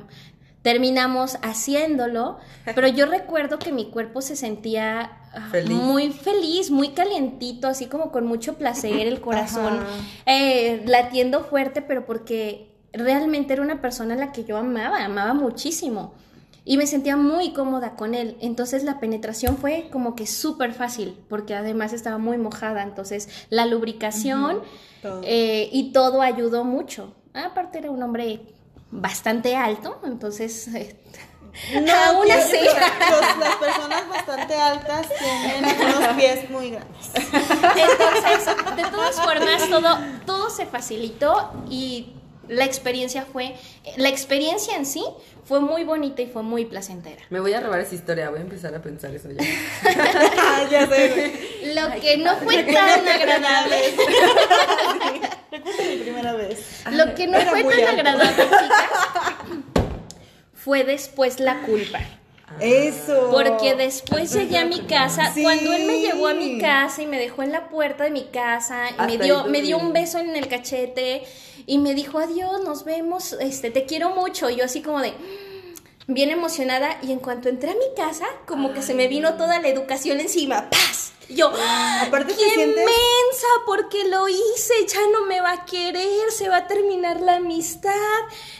terminamos haciéndolo, pero yo recuerdo que mi cuerpo se sentía ah, Feliz. muy feliz, muy calientito, así como con mucho placer, el corazón eh, latiendo fuerte, pero porque realmente era una persona a la que yo amaba, amaba muchísimo. Y me sentía muy cómoda con él. Entonces la penetración fue como que súper fácil, porque además estaba muy mojada. Entonces la lubricación Todo. eh, y todo ayudó mucho. Aparte era un hombre bastante alto, entonces... eh, aún que- así. los- las personas bastante altas tienen unos pies muy grandes. Entonces, de todas formas, todo, todo se facilitó y la experiencia fue, la experiencia en sí fue muy bonita y fue muy placentera. Me voy a robar esa historia, voy a empezar a pensar eso ya. Ah, ya sé, güey. Lo que no fue tan agradable, Recuerdo mi primera vez. lo que no Era fue tan alto. agradable, chicas, fue después la culpa. Eso. Porque después llegué a mi casa, Sí. cuando él me llevó a mi casa y me dejó en la puerta de mi casa y me dio, me dio un beso en el cachete y me dijo adiós, nos vemos, este, te quiero mucho. Y yo así como de bien emocionada y en cuanto entré a mi casa, como que se me vino toda la educación encima, ¡paz! Yo, Aparte te ¡qué sientes- mensa! Porque lo hice, ya no me va a querer, se va a terminar la amistad,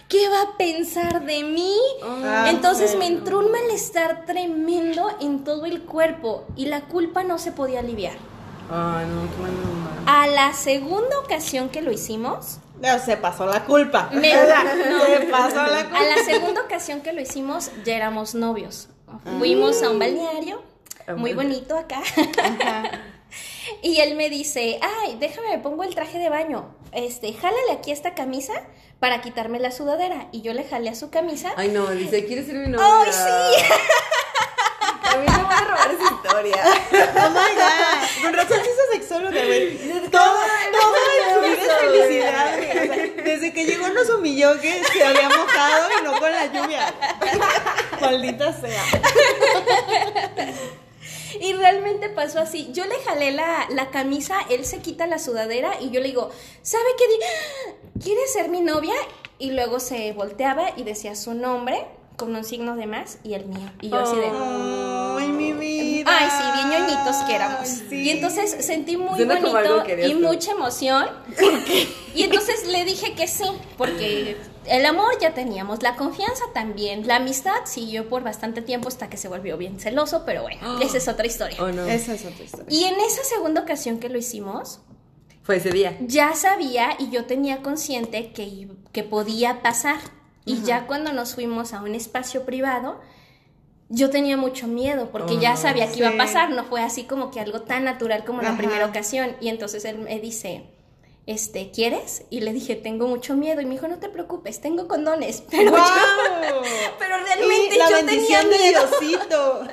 ¿qué va a pensar de mí? Ah, Entonces me entró un malestar tremendo en todo el cuerpo y la culpa no se podía aliviar. Ay, no, qué mala onda. A la segunda ocasión que lo hicimos, se pasó la culpa. Me- no. Se pasó la culpa. a la segunda ocasión que lo hicimos ya éramos novios. Fuimos a un balneario, muy bonito acá. Ajá. Y él me dice, ay, déjame, me pongo el traje de baño. Este, jálale aquí esta camisa para quitarme la sudadera. Y yo le jalé a su camisa. Ay, no, dice, ¿quieres ser mi novia? ¡Ay, sí! A mí me voy a robar esa historia. Oh my god. Con razón sí es sexóloga, güey. Todo, todo en su vida es felicidad, desde que llegó nos humilló que se había mojado y no con la lluvia. Maldita sea. Y realmente pasó así. Yo le jalé la, la camisa, él se quita la sudadera y yo le digo, ¿sabe qué? ¿Quieres ser mi novia? Y luego se volteaba y decía su nombre con un signo de más y el mío. Y yo así de... Ay, mi vida. Ay, sí, bien ñoñitos que éramos. Sí. Y entonces sentí muy Suena bonito y tú. mucha emoción. Y entonces le dije que sí, porque el amor ya teníamos, la confianza también, la amistad siguió por bastante tiempo hasta que se volvió bien celoso, pero bueno, esa es otra historia. Oh, no. Esa es otra historia. Y en esa segunda ocasión que lo hicimos, Fue ese día. ya sabía y yo tenía consciente que, que podía pasar. Y ya cuando nos fuimos a un espacio privado, yo tenía mucho miedo porque Oh, ya no. sabía que iba a pasar, no fue así como que algo tan natural como la primera ocasión. Y entonces él me dice, este, ¿quieres? Y le dije, tengo mucho miedo. Y me dijo, no te preocupes, tengo condones. Pero, pero realmente la yo tenía miedo.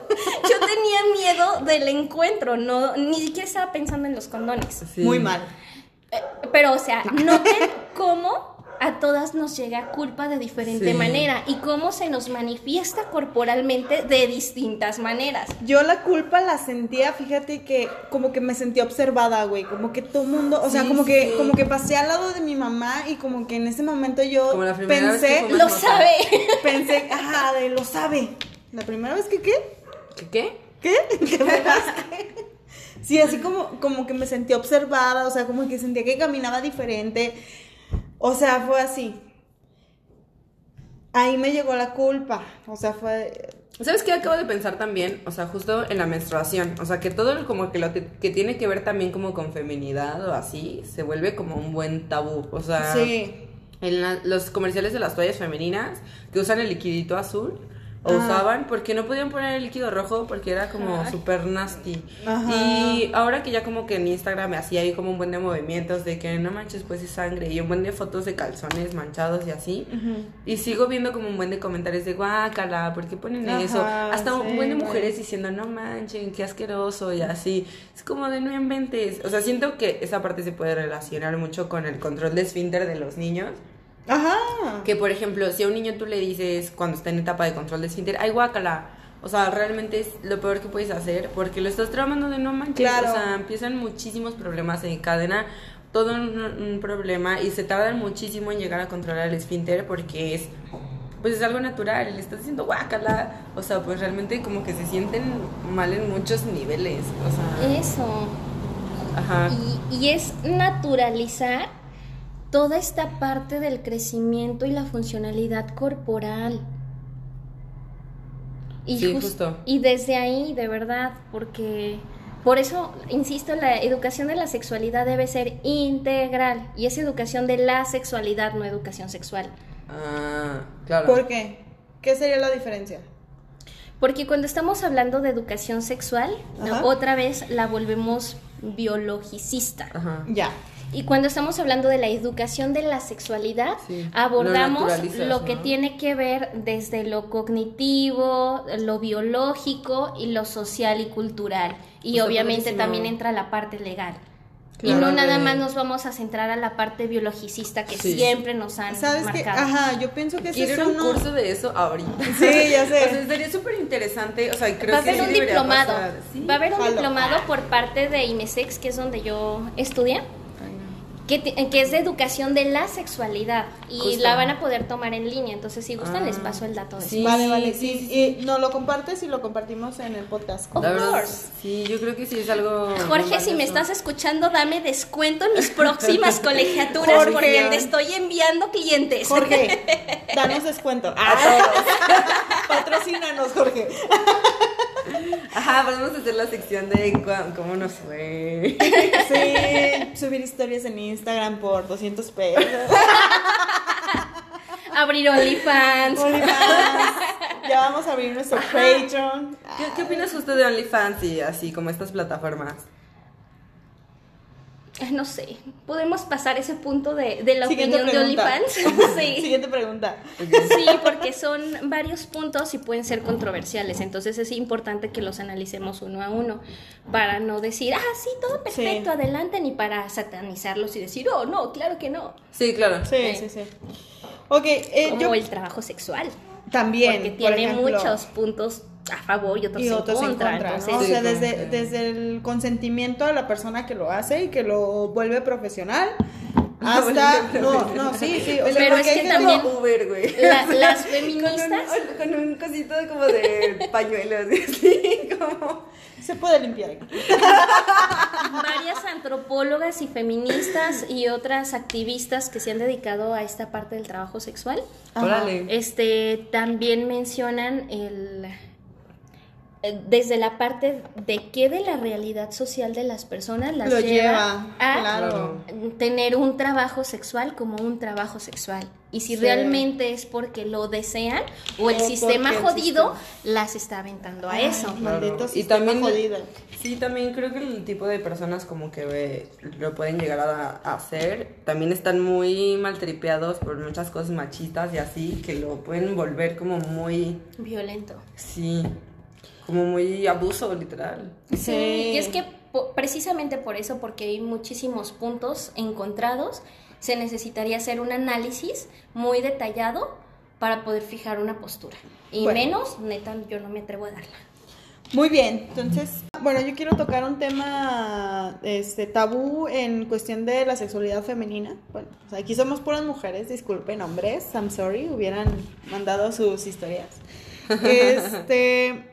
Yo tenía miedo del encuentro, no, ni siquiera estaba pensando en los condones. Sí. Muy mal. Eh, Pero, o sea, noten cómo a todas nos llega culpa de diferente Sí. manera y cómo se nos manifiesta corporalmente de distintas maneras. Yo la culpa la sentía, fíjate que como que me sentía observada, güey, como que todo mundo, o sea, Sí, como que como que pasé al lado de mi mamá y como que en ese momento yo Como la primera vez que pensé, Lo mota. sabe. pensé, ajá, de lo sabe. La primera vez que qué? ¿Qué? ¿Qué? ¿Qué? ¿Qué? Sí, así como, como que me sentí observada, o sea, como que sentía que caminaba diferente. O sea, fue así. Ahí me llegó la culpa. O sea, fue. ¿Sabes qué acabo de pensar también? O sea, justo en la menstruación. O sea, que todo lo como que lo que, que tiene que ver también como con feminidad o así, se vuelve como un buen tabú. O sea, Sí. en la- los comerciales de las toallas femeninas que usan el liquidito azul, o Ah. usaban porque no podían poner el líquido rojo porque era como súper nasty. Ajá. Y ahora que ya como que en Instagram me hacía ahí como un buen de movimientos de que no manches pues es sangre y un buen de fotos de calzones manchados y así. Ujú. Y sigo viendo como un buen de comentarios de guácala, ¿por qué ponen Ajá, eso? Hasta un sí, buen de mujeres diciendo no manchen, qué asqueroso y así. Es como de no inventes. O sea, siento que esa parte se puede relacionar mucho con el control de esfínter de los niños. Ajá. Que por ejemplo, si a un niño tú le dices cuando está en etapa de control de esfínter, ay guácala. O sea, realmente es lo peor que puedes hacer porque lo estás tramando de no manches. Claro. O sea, empiezan muchísimos problemas, se encadena todo un, un problema y se tardan muchísimo en llegar a controlar el esfínter porque es pues es algo natural, le estás diciendo guácala, o sea, pues realmente como que se sienten mal en muchos niveles, o sea, Eso. ajá. Y, y es naturalizar toda esta parte del crecimiento y la funcionalidad corporal. Y, Sí, jus- justo. y desde ahí, de verdad, porque por eso, insisto, la educación de la sexualidad debe ser integral. Y es educación de la sexualidad, no educación sexual. Ah, claro. ¿Por qué? ¿Qué sería la diferencia? Porque cuando estamos hablando de educación sexual, Ajá. otra vez la volvemos biologicista. Ajá. Ya. Y cuando estamos hablando de la educación de la sexualidad, Sí, abordamos lo que ¿no? tiene que ver desde lo cognitivo, lo biológico y lo social y cultural. Y Está obviamente también entra la parte legal. y no nada más nos vamos a centrar a la parte biologicista que Sí. siempre nos han ¿Sabes qué? marcado. Ajá, yo pienso que Quiero un uno... curso de eso ahorita. Sí, ya sé. O sea, estaría súper interesante. O sea, creo Va a que haber sí un diplomado. Sí. Va a haber un diplomado por parte de IMESEX, que es donde yo estudié. Que, es de educación de la sexualidad y Justo. la van a poder tomar en línea. Entonces, si gustan, Ah, les paso el dato de sí. eso. Vale, vale, sí, sí. sí, Y nos lo compartes y lo compartimos en el podcast. Of verdad, course. sí, yo creo que sí es algo. Jorge, si me estás escuchando, dame descuento en mis próximas colegiaturas Jorge. porque te estoy enviando clientes. Jorge, danos descuento. Ah, Patrocínanos, Jorge. Ajá, podemos hacer la sección de cómo nos fue. Sí, subir historias en Instagram por 200 pesos. Abrir OnlyFans. OnlyFans. Ya vamos a abrir nuestro Patreon. ¿Qué, qué opinas justo de OnlyFans y así como estas plataformas? No sé, ¿podemos pasar ese punto de, de la Siguiente opinión de. OnlyFans? sí. Siguiente pregunta. Sí, porque son varios puntos y pueden ser controversiales, entonces es importante que los analicemos uno a uno para no decir, ah, sí, todo perfecto, Sí. adelante, ni para satanizarlos y decir, oh, no, claro que no, Sí, claro. Sí, sí, sí. Ok, eh, como yo el trabajo sexual, también. porque por tiene ejemplo, muchos puntos a favor y otros, y otros en en contra, ¿no? O sea, desde, desde el consentimiento de la persona que lo hace y que lo vuelve profesional hasta... No, no, sí, sí. O sea, Pero es que también- Como Uber, güey. La- las Con feministas... un, con un cosito como de pañuelos, así como... Se puede limpiar aquí. varias antropólogas y feministas y otras activistas que se han dedicado a esta parte del trabajo sexual. Ajá. Órale. Este también mencionan el desde la parte de qué de la realidad social de las personas las Lo lleva, lleva, a claro. tener un trabajo sexual como un trabajo sexual. Y si Sí. realmente es porque lo desean o el O sistema jodido sistema- las está aventando a Ay, eso. Claro. Y también- jodido. Sí, también creo que el tipo de personas como que eh, lo pueden llegar a, a hacer, también están muy maltripeados por muchas cosas machistas y así, que lo pueden volver como muy, Violento. sí, como muy abuso, literal. Sí, Sí. y es que po- precisamente por eso, porque hay muchísimos puntos encontrados, se necesitaría hacer un análisis muy detallado para poder fijar una postura. Y Bueno. menos, neta, yo no me atrevo a darla. Muy bien, entonces, bueno, yo quiero tocar un tema este tabú en cuestión de la sexualidad femenina. Bueno, o sea, aquí somos puras mujeres, disculpen, hombres, I'm sorry, hubieran mandado sus historias. Este,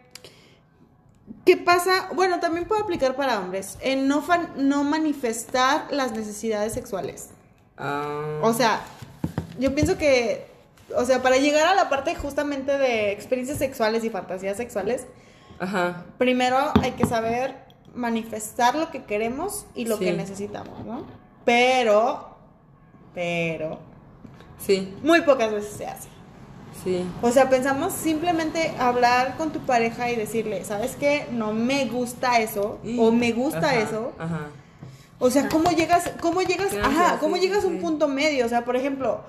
¿qué pasa? Bueno, también puede aplicar para hombres, en no fan- no manifestar las necesidades sexuales. Ah, O sea, yo pienso que, o sea, para llegar a la parte justamente de experiencias sexuales y fantasías sexuales, ajá, primero hay que saber manifestar lo que queremos y lo Sí. que necesitamos, ¿no? Pero, pero, sí, muy pocas veces se hace. Sí. O sea, pensamos simplemente hablar con tu pareja y decirle, ¿sabes qué? No me gusta eso o me gusta Ajá, eso. Ajá. O sea, ¿cómo llegas, cómo llegas, ajá, cómo sí, llegas a un punto medio? O sea, por ejemplo,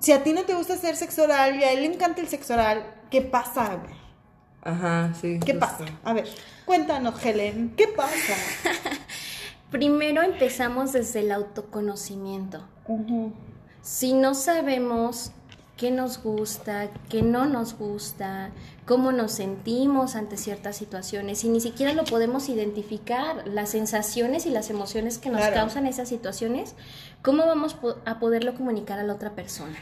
si a ti no te gusta hacer sexo oral y a él le encanta el sexo oral, ¿qué pasa, güey? Ajá, sí. ¿Qué justo. pasa? A ver, cuéntanos, Helen, ¿qué pasa? Primero empezamos desde el autoconocimiento. Si no sabemos qué nos gusta, qué no nos gusta, cómo nos sentimos ante ciertas situaciones y ni siquiera lo podemos identificar, las sensaciones y las emociones que nos Claro. causan esas situaciones, ¿cómo vamos a poderlo comunicar a la otra persona?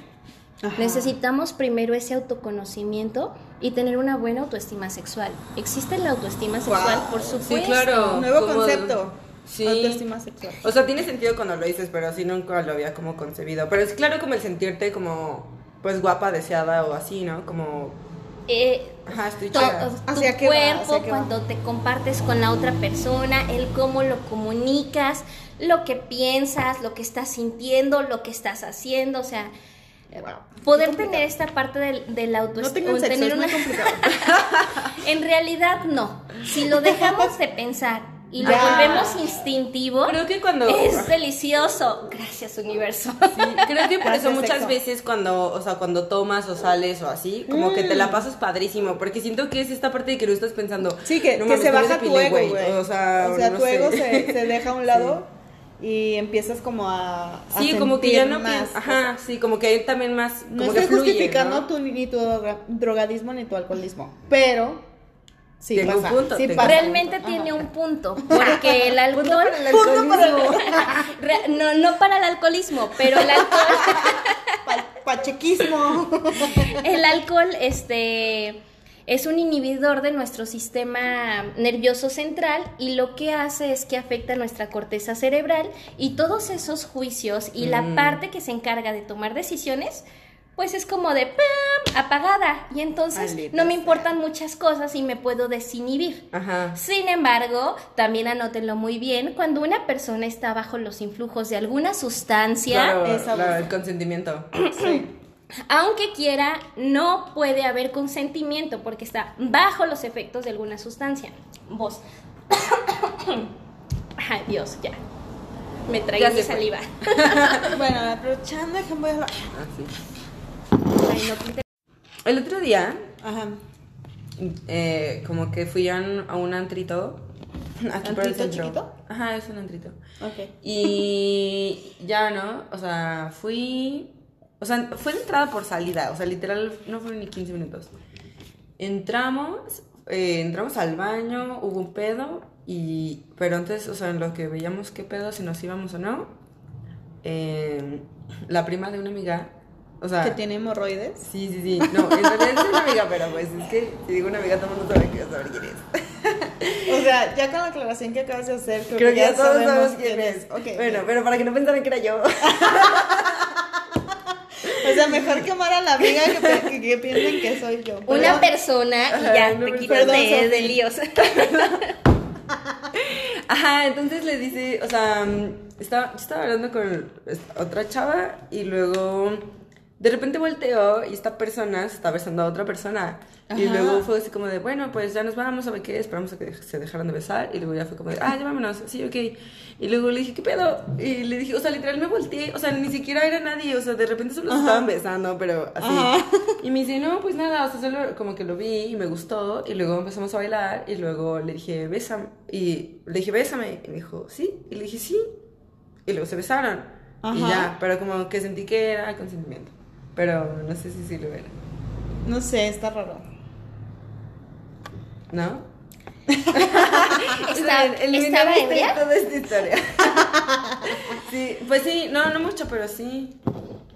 Ajá. Necesitamos primero ese autoconocimiento y tener una buena autoestima sexual. ¿Existe la autoestima sexual? Wow. Por Sí, supuesto. claro. Un nuevo concepto. Sí. Autoestima sexual. O sea, tiene sentido cuando lo dices, pero así nunca lo había como concebido. Pero es claro como el sentirte como, pues guapa, deseada o así, ¿no? Como, Eh, ajá, estoy to- tu ¿Hacia cuerpo ¿Hacia qué va? cuando te compartes con la otra persona, el cómo lo comunicas, lo que piensas, lo que estás sintiendo, lo que estás haciendo, o sea, eh, poder tener esta parte del, del No autoestima. tengan sexo, tener es muy una- complicado. en realidad no. Si lo dejamos de pensar y lo volvemos instintivo, Creo que cuando... es delicioso. Gracias, universo. Sí, creo que por Gracias, eso muchas sexo. veces cuando, o sea, cuando tomas o sales o así, como que te Mm. la pasas padrísimo, porque siento que es esta parte de que tú estás pensando, Sí, que, "No que mames, se ¿cómo baja tu ego, güey. O sea, no tu sé. ego se, se deja a un lado y empiezas como a, a Sí, como que ya no más. piensas, ajá, sí, como que hay también más, No como que estoy fluye, justificando ¿no? tu, ni tu droga- drogadismo ni tu alcoholismo, pero sí Tengo un punto, sí tengo pasa. Realmente Ajá. tiene un punto, porque el alcohol... Punto para el Re- no, no para el alcoholismo, pero el alcohol, pa- pachequismo. el alcohol este, es un inhibidor de nuestro sistema nervioso central y lo que hace es que afecta nuestra corteza cerebral y todos esos juicios y la Mm. parte que se encarga de tomar decisiones, pues es como de ¡pam! apagada y entonces Maldita no me sea. importan muchas cosas y me puedo desinhibir. Ajá. Sin embargo, también anótenlo muy bien, cuando una persona está bajo los influjos de alguna sustancia, Claro, Esa claro, el consentimiento. Sí. aunque quiera, no puede haber consentimiento porque está bajo los efectos de alguna sustancia. Vos. Ay, Dios, ya. Me traí Ya mi saliva. Bueno, aprovechando, déjame voy a. Ah, sí. El otro día, Ajá. eh, como que fui a un, a un antrito. Aquí por el ¿Antrito centro. chiquito? Ajá, es un antrito. Ok. Y ya, ¿no? O sea, fui. O sea, fue de entrada por salida. O sea, literal, no fueron ni 15 minutos. Entramos, eh, entramos al baño, hubo un pedo. Y. Pero antes, o sea, en lo que veíamos qué pedo, si nos íbamos o no. eh, la prima de una amiga. O sea. Que tiene hemorroides. Sí, sí, sí. No, en realidad es una amiga, pero pues es que si digo una amiga, todo el mundo sabe que saber quién es. O sea, ya con la aclaración que acabas de hacer, creo, Creo que ya todos sabemos quién quién es. Bueno, pero para que no pensaran que era yo. O sea, mejor quemar a la amiga que, que, que piensen que soy yo. Una persona y ya te quitas de, de líos. Ajá, entonces le dice, o sea, mm, estaba, yo estaba hablando con otra chava y luego de repente volteó y esta persona se está besando a otra persona. Y luego fue así como de, bueno, pues ya nos vamos, a ver qué? Esperamos a que se dejaran de besar. Y luego ya fue como de, ah, ya vámonos, sí, ok. Y luego le dije, ¿qué pedo? Y le dije, o sea, literal me volteé, o sea, ni siquiera era nadie, o sea, de repente solo Ajá. estaban besando, pero así. Ajá. Y me dice, no, pues nada, o sea, solo como que lo vi y me gustó. Y luego empezamos a bailar y luego le dije, bésame. Y le dije, bésame. Y me dijo, sí. Y le dije, sí. Y luego se besaron. Y ya, pero como que sentí que era consentimiento. Pero no sé si sí lo era. No sé, está raro. ¿No? Está- El- el ¿Estaba ebria? toda esta historia. sí, pues sí, no, no mucho, pero sí.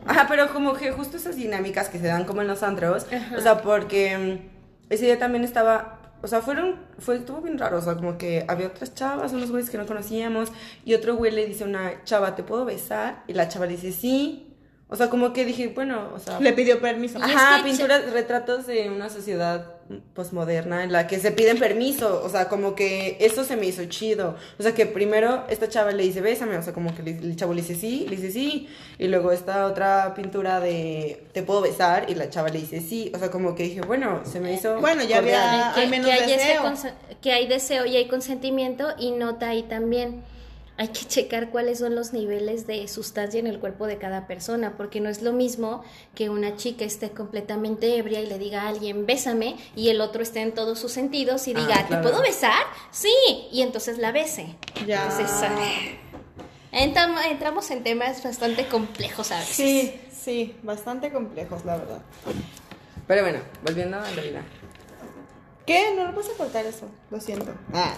Ajá, pero como que justo esas dinámicas que se dan como en los antros, o sea, porque mm, ese día también estaba, o sea, fueron, fue, estuvo bien raro, o sea, como que había otras chavas, unos güeyes que no conocíamos, y otro güey le dice a una chava, ¿te puedo besar? Y la chava le dice, sí. O sea, como que dije, bueno, o sea... Le pidió permiso. Ajá, que pinturas, retratos de una sociedad postmoderna en la que se piden permiso, o sea, como que eso se me hizo chido. O sea, que primero esta chava le dice, bésame, o sea, como que le- el chavo le dice sí, le dice sí, y luego esta otra pintura de, te puedo besar, y la chava le dice sí, o sea, como que dije, bueno, se me hizo... Bueno, ya había-. Ah, hay menos hay ese deseo. que hay deseo y hay consentimiento y nota ahí también. Hay que checar cuáles son los niveles de sustancia en el cuerpo de cada persona, porque no es lo mismo que una chica esté completamente ebria y le diga a alguien, bésame, y el otro esté en todos sus sentidos y Ah, diga, ¿te puedo besar? Sí, y entonces la bese. Ya. Entonces, ah, entam- entramos en temas bastante complejos a veces. Sí, sí, bastante complejos, la verdad. Pero bueno, volviendo a la vida. ¿Qué? No lo vas a cortar eso, lo siento. Ah.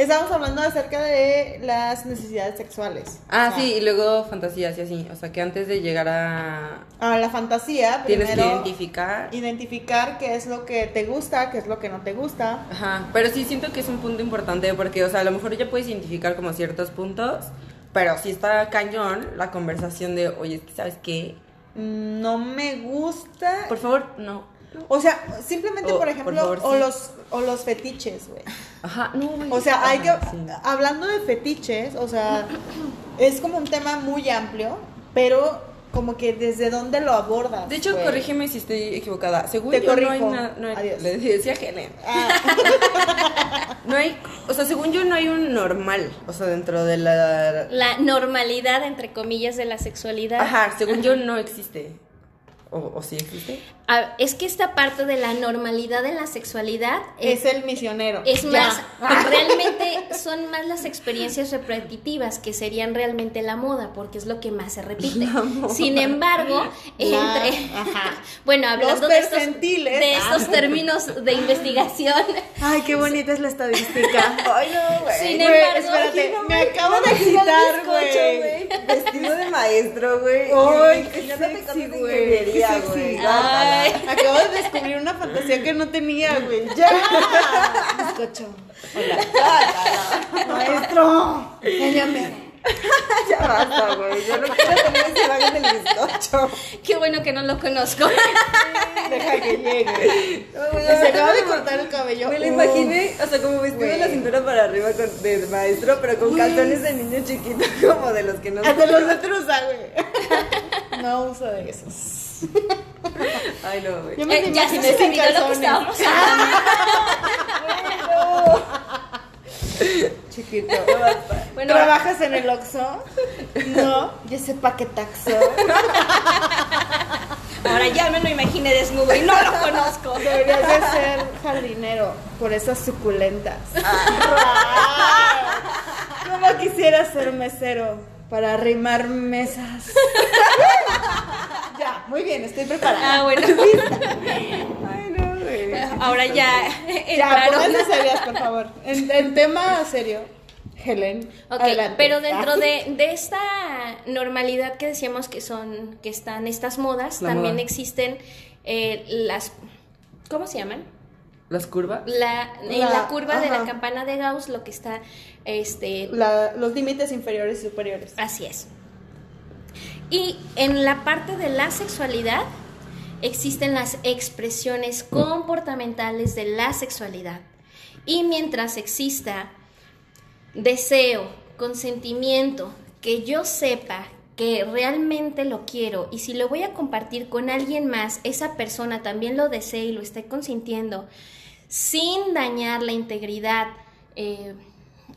Estamos hablando acerca de las necesidades sexuales. Ah, O sea, sí, y luego fantasías y así, o sea, que antes de llegar a... A la fantasía, Tienes que primero identificar... identificar qué es lo que te gusta, qué es lo que no te gusta. Ajá, pero sí siento que es un punto importante porque, o sea, a lo mejor ya puedes identificar como ciertos puntos, pero sí está cañón la conversación de, oye, es que sabes qué, No me gusta. por favor, no. O sea, simplemente, O, por por ejemplo, favor, o sí. los o los fetiches, güey. Ajá, no, güey. O sea, hay que sí. hablando de fetiches, o sea, es como un tema muy amplio, pero como que desde dónde lo abordas. De hecho, corrígeme si estoy equivocada. Según Te yo, no hay una. No. Le decía Helen. Ah, No hay. O sea, según yo, no hay un normal. O sea, dentro de la. La normalidad, entre comillas, de la sexualidad. Ajá, según yo, no existe. ¿O, o sí existe? Ah, es que esta parte de la normalidad en la sexualidad es el misionero. Es Ya. más, realmente son más las experiencias repetitivas que serían realmente la moda, porque es lo que más se repite. Sin embargo, La- entre ajá. bueno, hablando de estos, de Ah. estos términos de investigación, Ay, qué bonita es la estadística. Ay, no, güey. Sin Güey, embargo, espérate, no me me- acabo de excitar, güey. Vestido de maestro, güey. Ay, qué sexy, de güey, qué sexy. Güey. Acabo de descubrir una fantasía que no tenía, güey. Ya. Bizcocho. Hola. Maestro. Enséñame. Ya basta, güey. Yo no quiero tener ese imagen del bizcocho. qué bueno que no lo conozco. Deja que llegue. Se acaba de cortar el cabello. Me lo imaginé, o sea, como vestido de la Güey. cintura para arriba con, de maestro, pero con calzones de niño chiquito, como de los que no Ah, de los de truza, güey. No uso de esos. Ay, no, güey. Yo me Eh, ya se me sin olvidó lo que calzones. estábamos hablando. Chiquito. Bueno, ¿Trabajas en el Oxxo? No. Yo sé paquetaxo. ahora ya me lo imaginé desnudo y no lo conozco. Deberías de ser jardinero por esas suculentas. Como quisiera ser mesero para arrimar mesas. ya, muy bien, estoy preparada. Ah, bueno. Ay, no, güey. Ahora ya ya, entraron. pónganse serias, por favor. En, en tema serio, Helen. Ok, adelante. pero dentro Ah. de, de esta normalidad que decíamos que son, que están estas modas, La también moda. existen eh, las, ¿cómo se llaman? ¿Las curvas? La, en La- la curva de la campana de Gauss, lo que está, este, La- los límites inferiores y superiores. Así es. Y en la parte de la sexualidad existen las expresiones comportamentales de la sexualidad. Y mientras exista deseo, consentimiento, que yo sepa que realmente lo quiero y si lo voy a compartir con alguien más, esa persona también lo desee y lo esté consintiendo sin dañar la integridad eh,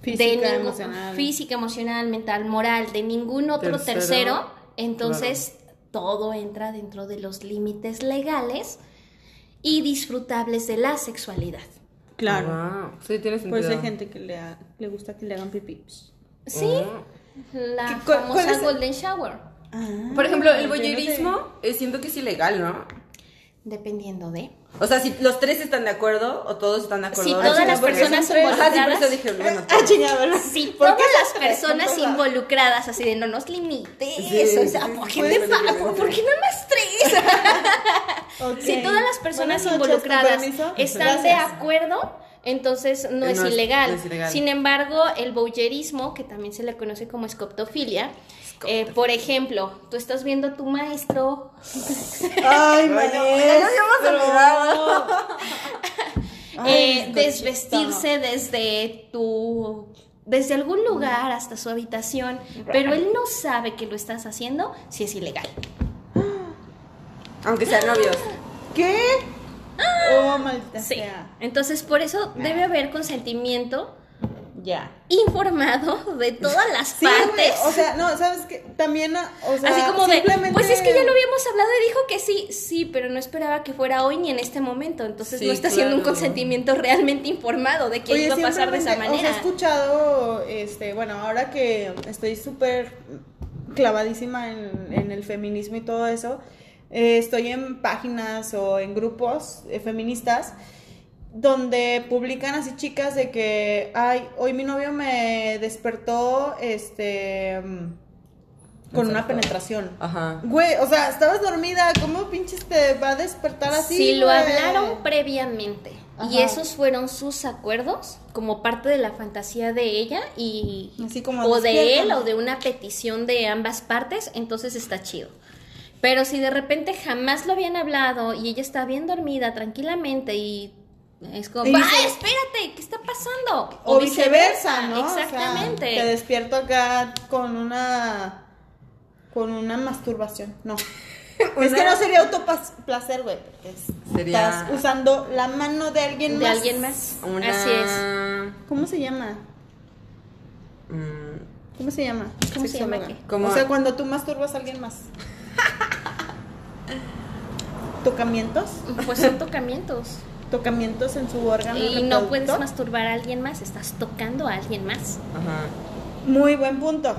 Física, de ningún- emocional. física, emocional, mental, moral, de ningún otro Tercero, tercero, entonces todo entra dentro de los límites legales y disfrutables de la sexualidad. Claro. Wow. Sí, tiene sentido. Pues hay gente que le, ha- le gusta que le hagan pipí. Sí, Oh. la ¿Qué- cuál- cuál famosa es el- Golden Shower, Por ejemplo, el yo no sé. voyerismo eh, siento que es ilegal, ¿no? dependiendo de... O sea, si los tres están de acuerdo o todos están de acuerdo. Si Ah, todas las personas son tres. Ajá, sí, por involucradas- dije, bueno, Ah, chingada. Si ¿Por todas las personas involucradas, así de no nos limites, Sí, o sea, sí, ¿por qué diferente. ¿Por qué nada más tres? Si todas las personas noches, involucradas están de acuerdo, entonces no, Eh, es, no es- ilegal. no es ilegal. Sin embargo, el voyerismo, que también se le conoce como escoptofilia, eh, por ejemplo, tú estás viendo a tu maestro Ay, Bueno, maestro. ya nos habíamos olvidado. Ay, eh, desvestirse desde tu desde algún lugar hasta su habitación, pero él no sabe que lo estás haciendo, si es ilegal. Aunque sean novios. ¿Qué? Oh, maldita Sí. sea. Entonces, por eso debe haber consentimiento Ya. informado de todas las Sí, partes. güey, o sea, no, ¿sabes qué? También, o sea, Así como de, simplemente- pues es que ya lo habíamos hablado y dijo que sí, sí, pero no esperaba que fuera hoy ni en este momento, entonces Sí, no está haciendo un claro. consentimiento realmente informado de que Oye, iba a pasar de esa O sea, he manera. escuchado, este, bueno, ahora que estoy súper clavadísima en, en el feminismo y todo eso, eh, estoy en páginas o en grupos eh, feministas donde publican así chicas de que, ay, hoy mi novio me despertó, este, mm, con una penetración. Ajá. Güey, o sea, estabas dormida, ¿cómo pinches te va a despertar así? si lo güey? hablaron previamente y esos fueron sus acuerdos como parte de la fantasía de ella y Así como o de él o de una petición de ambas partes, entonces está chido. Pero si de repente jamás lo habían hablado y ella está bien dormida tranquilamente y es como, Y ¡ay, dice- espérate! ¿Qué está pasando? O viceversa, ¿no? O sea, Exactamente. te despierto acá con una con una masturbación. No. Es que no sería autoplacer, güey. Sería- Estás usando la mano de alguien de más. alguien más. Una... Así es. ¿Cómo se llama? mm, ¿Cómo se llama? ¿Cómo se llama qué? Como- O sea, cuando tú masturbas a alguien más. ¿Tocamientos? Pues son tocamientos. Tocamientos en su órgano Y no puedes masturbar a alguien más, estás tocando a alguien más. Ajá. Muy buen punto.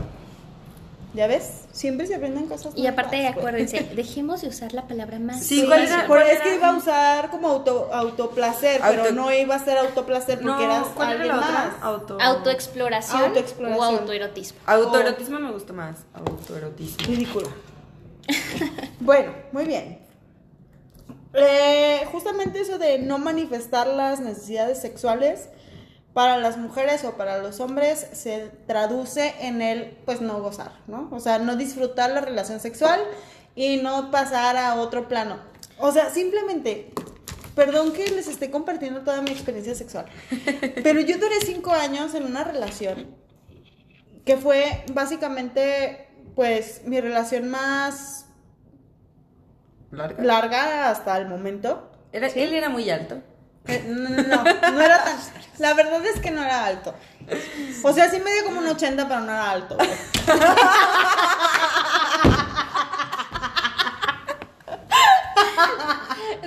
¿Ya ves? Siempre se aprenden cosas Y aparte, acuérdense, dejemos de usar la palabra más. Sí, ¿cuál era? cuál es que era? iba a usar como auto, autoplacer, pero Auto- no iba a ser autoplacer porque No, eras ¿cuál era alguien la otra? más. Auto... Autoexploración, Autoexploración. o autoerotismo. Autoerotismo me gustó más. Autoerotismo. Ridículo. bueno, muy bien. Eh, justamente eso de no manifestar las necesidades sexuales para las mujeres o para los hombres se traduce en el pues no gozar, ¿no? O sea, no disfrutar la relación sexual y no pasar a otro plano. O sea, simplemente, perdón que les esté compartiendo toda mi experiencia sexual, pero yo duré cinco años en una relación que fue básicamente pues mi relación más ¿Larga? larga hasta el momento. Era- Él era muy alto. Eh, No, no era tan. La verdad es que no era alto. O sea, sí medio como un 80, pero no era alto. güey.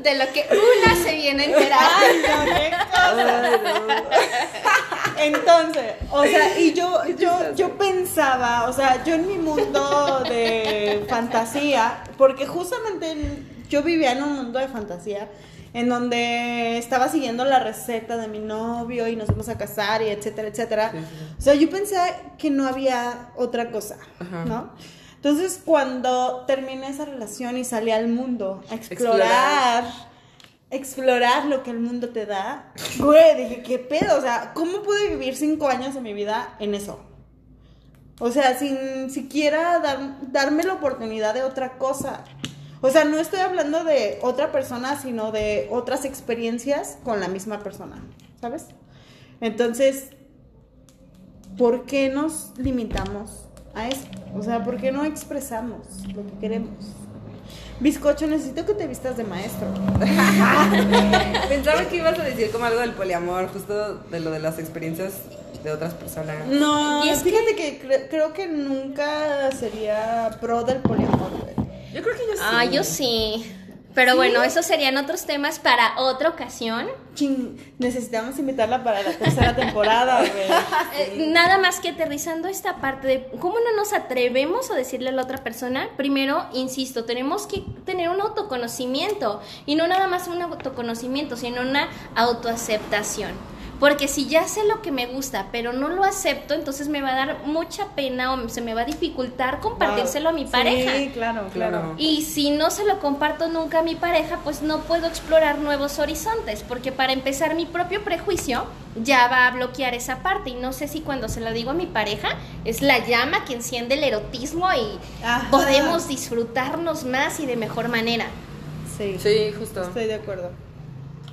De lo que una se viene a enterar. Ay, no, qué Entonces, o sea, y yo, yo, yo pensaba, o sea, yo en mi mundo de fantasía, porque justamente en- yo vivía en un mundo de fantasía en donde estaba siguiendo la receta de mi novio y nos fuimos a casar y etcétera, etcétera. Sí, sí. O sea, yo pensé que no había otra cosa, Ajá. ¿no? Entonces, cuando terminé esa relación y salí al mundo a explorar, explorar lo que el mundo te da, güey, dije, ¿qué pedo? O sea, ¿cómo pude vivir cinco años de mi vida en eso? O sea, sin siquiera dar- darme la oportunidad de otra cosa. O sea, no estoy hablando de otra persona, sino de otras experiencias con la misma persona, ¿sabes? Entonces, ¿por qué nos limitamos a eso? O sea, ¿por qué no expresamos lo que queremos? Bizcocho, necesito que te vistas de maestro. Pensaba que ibas a decir como algo del poliamor, justo de lo de las experiencias de otras personas. No, Y es fíjate que, cre- creo que nunca sería pro del poliamor, güey. Yo creo que yo sí. Ah, yo sí. Pero bueno, esos serían otros temas para otra ocasión. Necesitamos invitarla para la tercera temporada. Eh, nada más que aterrizando esta parte de cómo no nos atrevemos a decirle a la otra persona. Primero, insisto, tenemos que tener un autoconocimiento y no nada más un autoconocimiento, sino una autoaceptación. Porque si ya sé lo que me gusta, pero no lo acepto, entonces me va a dar mucha pena o se me va a dificultar compartírselo a mi pareja. Sí, claro, claro. Y si no se lo comparto nunca a mi pareja, pues no puedo explorar nuevos horizontes, porque para empezar mi propio prejuicio ya va a bloquear esa parte y no sé si cuando se lo digo a mi pareja es la llama que enciende el erotismo y Ajá. podemos disfrutarnos más y de mejor manera. Sí, Sí, justo. estoy de acuerdo.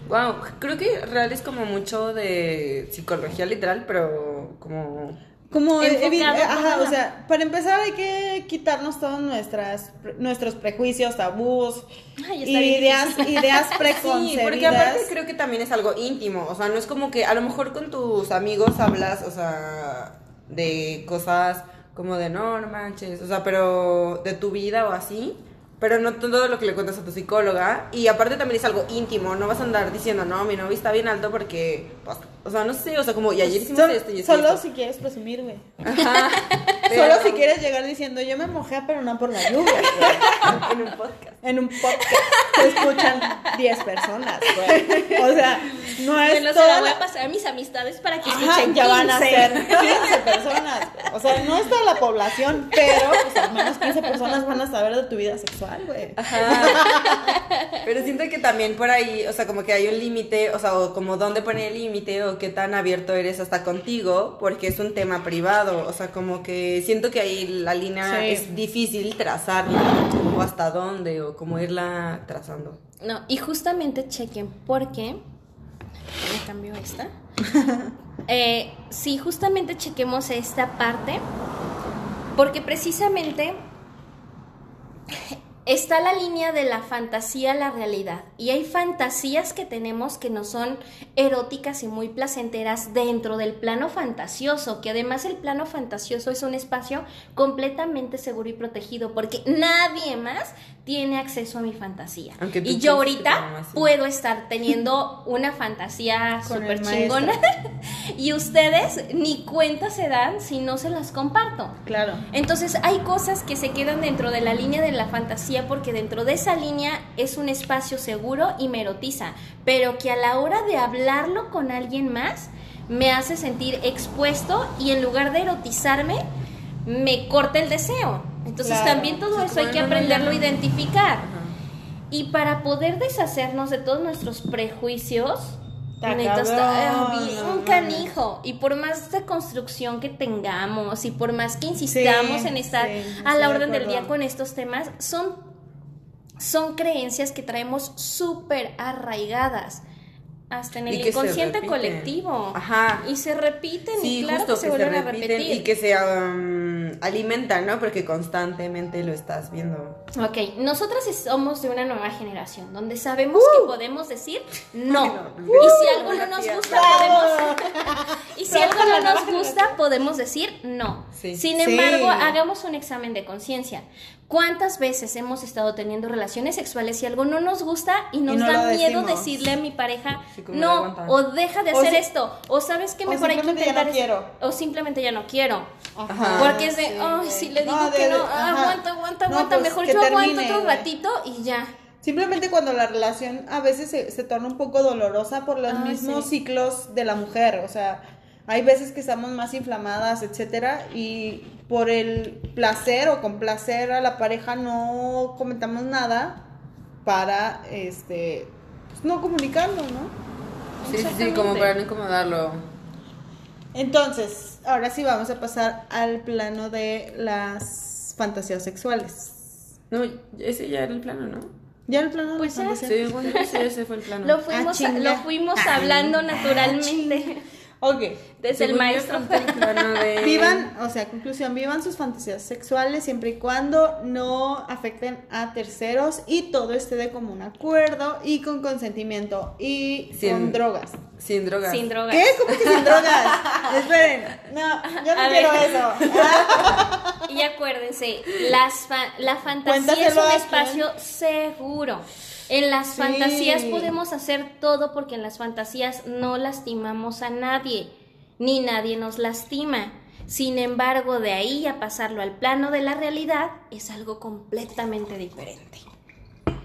Wow, creo que real es como mucho de psicología literal, pero como Como en ajá, o sea, para empezar hay que quitarnos todos nuestras, nuestros prejuicios, tabús Ay, ideas, difícil. ideas Sí, preconcebidas. porque aparte creo que también es algo íntimo, o sea, no es como que a lo mejor con tus amigos hablas, o sea, de cosas como de no, no manches, o sea, pero de tu vida o así, pero no todo lo que le cuentas a tu psicóloga, y aparte también es algo íntimo, no vas a andar diciendo, no, mi novio está bien alto porque, pues, o sea, no sé, o sea, como, y ayer hicimos Sol- esto y esto. solo esto. si quieres presumir, güey. Ajá, Solo pero- si quieres llegar diciendo, yo me mojé, pero no por la lluvia. en un podcast. en un podcast te escuchan 10 personas, güey. O sea, no es se toda la voy a pasar a mis amistades para que Ajá, escuchen ya van a 15. ser 15 personas. O sea, no es toda la población, pero pues al menos 15 personas van a saber de tu vida sexual, güey. Pero siento que también por ahí, o sea, como que hay un límite, o sea, o como dónde pone el límite o qué tan abierto eres hasta contigo, porque es un tema privado, o sea, como que siento que ahí la línea Sí. es difícil trazarla, o hasta dónde, o cómo irla trazando. No, y justamente chequen porque me cambió esta. Eh, sí, justamente chequemos esta parte porque precisamente está la línea de la fantasía a la realidad y hay fantasías que tenemos que no son eróticas y muy placenteras dentro del plano fantasioso, que además el plano fantasioso es un espacio completamente seguro y protegido porque nadie más tiene acceso a mi fantasía. Y yo ahorita puedo estar teniendo una fantasía súper chingona y ustedes ni cuenta se dan si no se las comparto. Claro. Entonces hay cosas que se quedan dentro de la línea de la fantasía porque dentro de esa línea es un espacio seguro y me erotiza, pero que a la hora de hablarlo con alguien más me hace sentir expuesto y en lugar de erotizarme me corta el deseo. Entonces Claro. también todo eso hay que aprenderlo a identificar. Ajá. Y para poder deshacernos de todos nuestros prejuicios, Está neta, está bien mames. canijo. Y por más de construcción que tengamos y por más que insistamos Sí, en estar sí, a la de orden del día con estos temas, son, son creencias que traemos súper arraigadas. Hasta en el inconsciente colectivo. Ajá. Y se repiten Sí, y claro justo que se que se vuelven a repiten repetir. y que se um, alimentan, ¿no? Porque constantemente lo estás viendo. Ok, nosotras somos de una nueva generación donde sabemos que podemos decir no. No, y si algo no nos gusta, podemos. y si algo a no nos gusta, podemos decir no. Sí. Sin Sí. embargo, hagamos un examen de conciencia. ¿Cuántas veces hemos estado teniendo relaciones sexuales y algo no nos gusta y nos no da miedo decirle a mi pareja Sí, no o deja de O hacer si- esto o sabes que mejor hay que simplemente ya no intentar quiero. o simplemente ya no quiero. Ajá. Porque es de, sí, ay, si le digo No, que de- no, ah, aguanta, aguanta, aguanta, pues, mejor yo aguanto termine, otro güey. ratito y ya. Simplemente cuando la relación a veces se, se torna un poco dolorosa por los Ah, mismos sí. ciclos de la mujer, o sea, hay veces que estamos más inflamadas, etcétera, y por el placer o con placer a la pareja no comentamos nada para este pues, no comunicarlo, ¿no? Sí, sí, como para no incomodarlo. Entonces, ahora sí vamos a pasar al plano de las fantasías sexuales. No, ese ya era el plano, ¿no? ¿Ya el plano de Pues las ya. fantasías? Sí, bueno, sí, ese fue el plano. Lo fuimos, Ah, lo fuimos Ah, hablando ah, naturalmente Ok. desde el maestro. de... Vivan, o sea, conclusión, vivan sus fantasías sexuales siempre y cuando no afecten a terceros y todo esté de común acuerdo y con consentimiento y Sin- con drogas. Sin drogas. Sin drogas. ¿Qué? ¿Cómo que sin drogas? Esperen. No, yo no A quiero ver. eso. Y acuérdense, las fa- la fantasía es un espacio seguro. En las Sí. fantasías podemos hacer todo porque en las fantasías no lastimamos a nadie, ni nadie nos lastima. Sin embargo, de ahí a pasarlo al plano de la realidad es algo completamente diferente.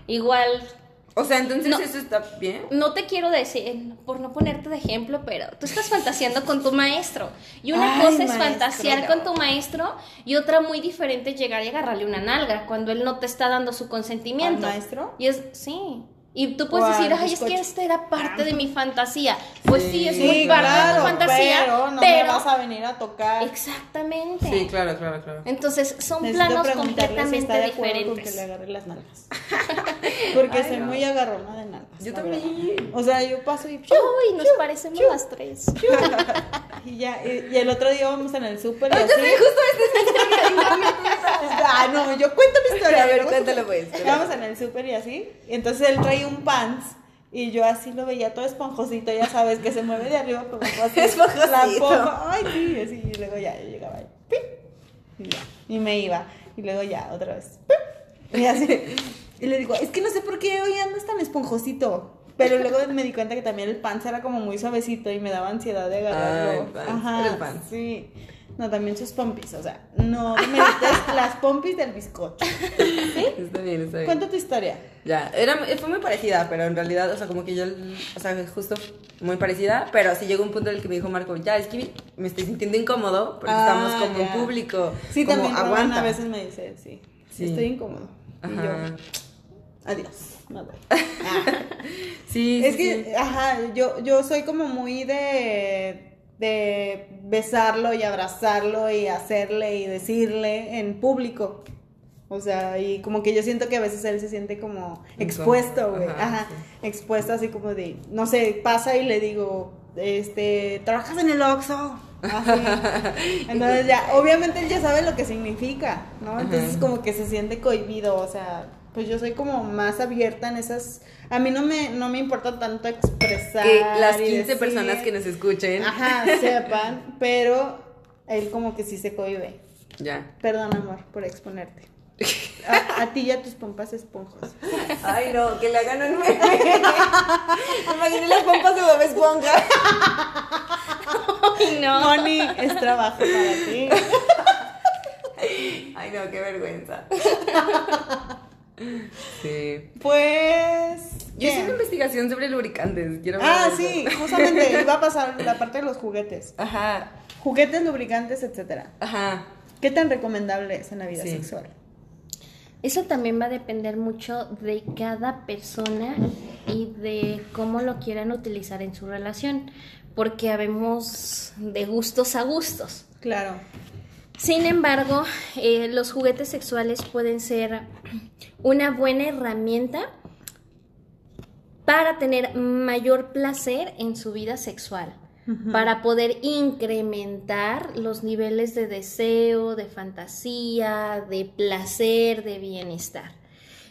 Igual O sea, entonces No. eso está bien. No te quiero decir, por no ponerte de ejemplo, pero tú estás fantaseando con tu maestro. Y una Ay, cosa es maestro, fantasear no. con tu maestro y otra muy diferente es llegar y agarrarle una nalga cuando él no te está dando su consentimiento. ¿Al maestro? Y es, sí. Y tú puedes decir, ay, es que esta era parte de mi fantasía. Pues sí, es Sí, muy parte de claro, tu fantasía, pero no pero... me vas a venir a tocar. Exactamente. Sí, claro, claro, claro. Entonces, son Necesito planos si completamente de acuerdo con que diferentes. le agarre las nalgas. Porque Ay, soy no. muy agarrona de nalgas. Yo también. verdad. O sea, yo paso y... Uy, nos parecemos las tres. Y ya, y, y el otro día íbamos en el súper y Yo así. sé, justo es historia. Ah, no, yo cuento mi historia. A ver, cuéntalo pues. Íbamos en el súper y así. Y entonces él traía un pants. Y yo así lo veía todo esponjosito, ya sabes, que se mueve de arriba abajo así. Esponjosito. La. Ay, sí, así. Y luego ya, yo llegaba ahí. ¡pip! Y ya. Y me iba. Y luego ya, otra vez. ¡pip! Y así. Y le digo, es que no sé por qué hoy andas tan esponjosito. Pero luego me di cuenta que también el pants era como muy suavecito y me daba ansiedad de agarrarlo. Ay, pants, Ajá. el pants. Sí. No, también sus pompis, o sea, no demerites las pompis del bizcocho. Está bien, está bien. Cuenta tu historia. Ya, era, fue muy parecida, pero en realidad, o sea, como que yo, o sea, justo muy parecida, pero sí llegó un punto en el que me dijo Marco, ya, es que me estoy sintiendo incómodo porque Ah, estamos como ya. en público. Sí, como también aguanta. a veces me dice, sí, Sí. estoy incómodo. Y Ajá. yo, adiós, me voy. Ah. Sí, Es sí, que, sí. ajá, yo, yo soy como muy de, de besarlo y abrazarlo y hacerle y decirle en público. O sea, y como que yo siento que a veces él se siente como expuesto, güey. Ajá, Ajá, sí. expuesto así como de, no sé, pasa y le digo, este, ¿trabajas en el Oxxo? Entonces ya, obviamente él ya sabe lo que significa, ¿no? Entonces Ajá. como que se siente cohibido, o sea, pues yo soy como más abierta en esas, a mí no me, no me importa tanto expresar. que las y 15 decir- personas que nos escuchen, Ajá, sepan, pero él como que sí se cohibe. ya. Perdón, amor, por exponerte. A, a ti y a tus pompas esponjos. Ay, no, que le hagan un meme. Me imaginé las pompas de Bob Esponja. Ay, no. Moni, es trabajo para ti. Ay, no, qué vergüenza. Sí. Pues. Yo hice una investigación sobre lubricantes. Quiero Ah, sí, eso. justamente iba a pasar la parte de los juguetes. Ajá, Juguetes, lubricantes, etcétera. ajá. ¿Qué tan recomendable es en la vida Sí. sexual? Eso también va a depender mucho de cada persona y de cómo lo quieran utilizar en su relación, porque habemos de gustos a gustos. Claro. Sin embargo, eh, los juguetes sexuales pueden ser una buena herramienta para tener mayor placer en su vida sexual, para poder incrementar los niveles de deseo, de fantasía, de placer, de bienestar.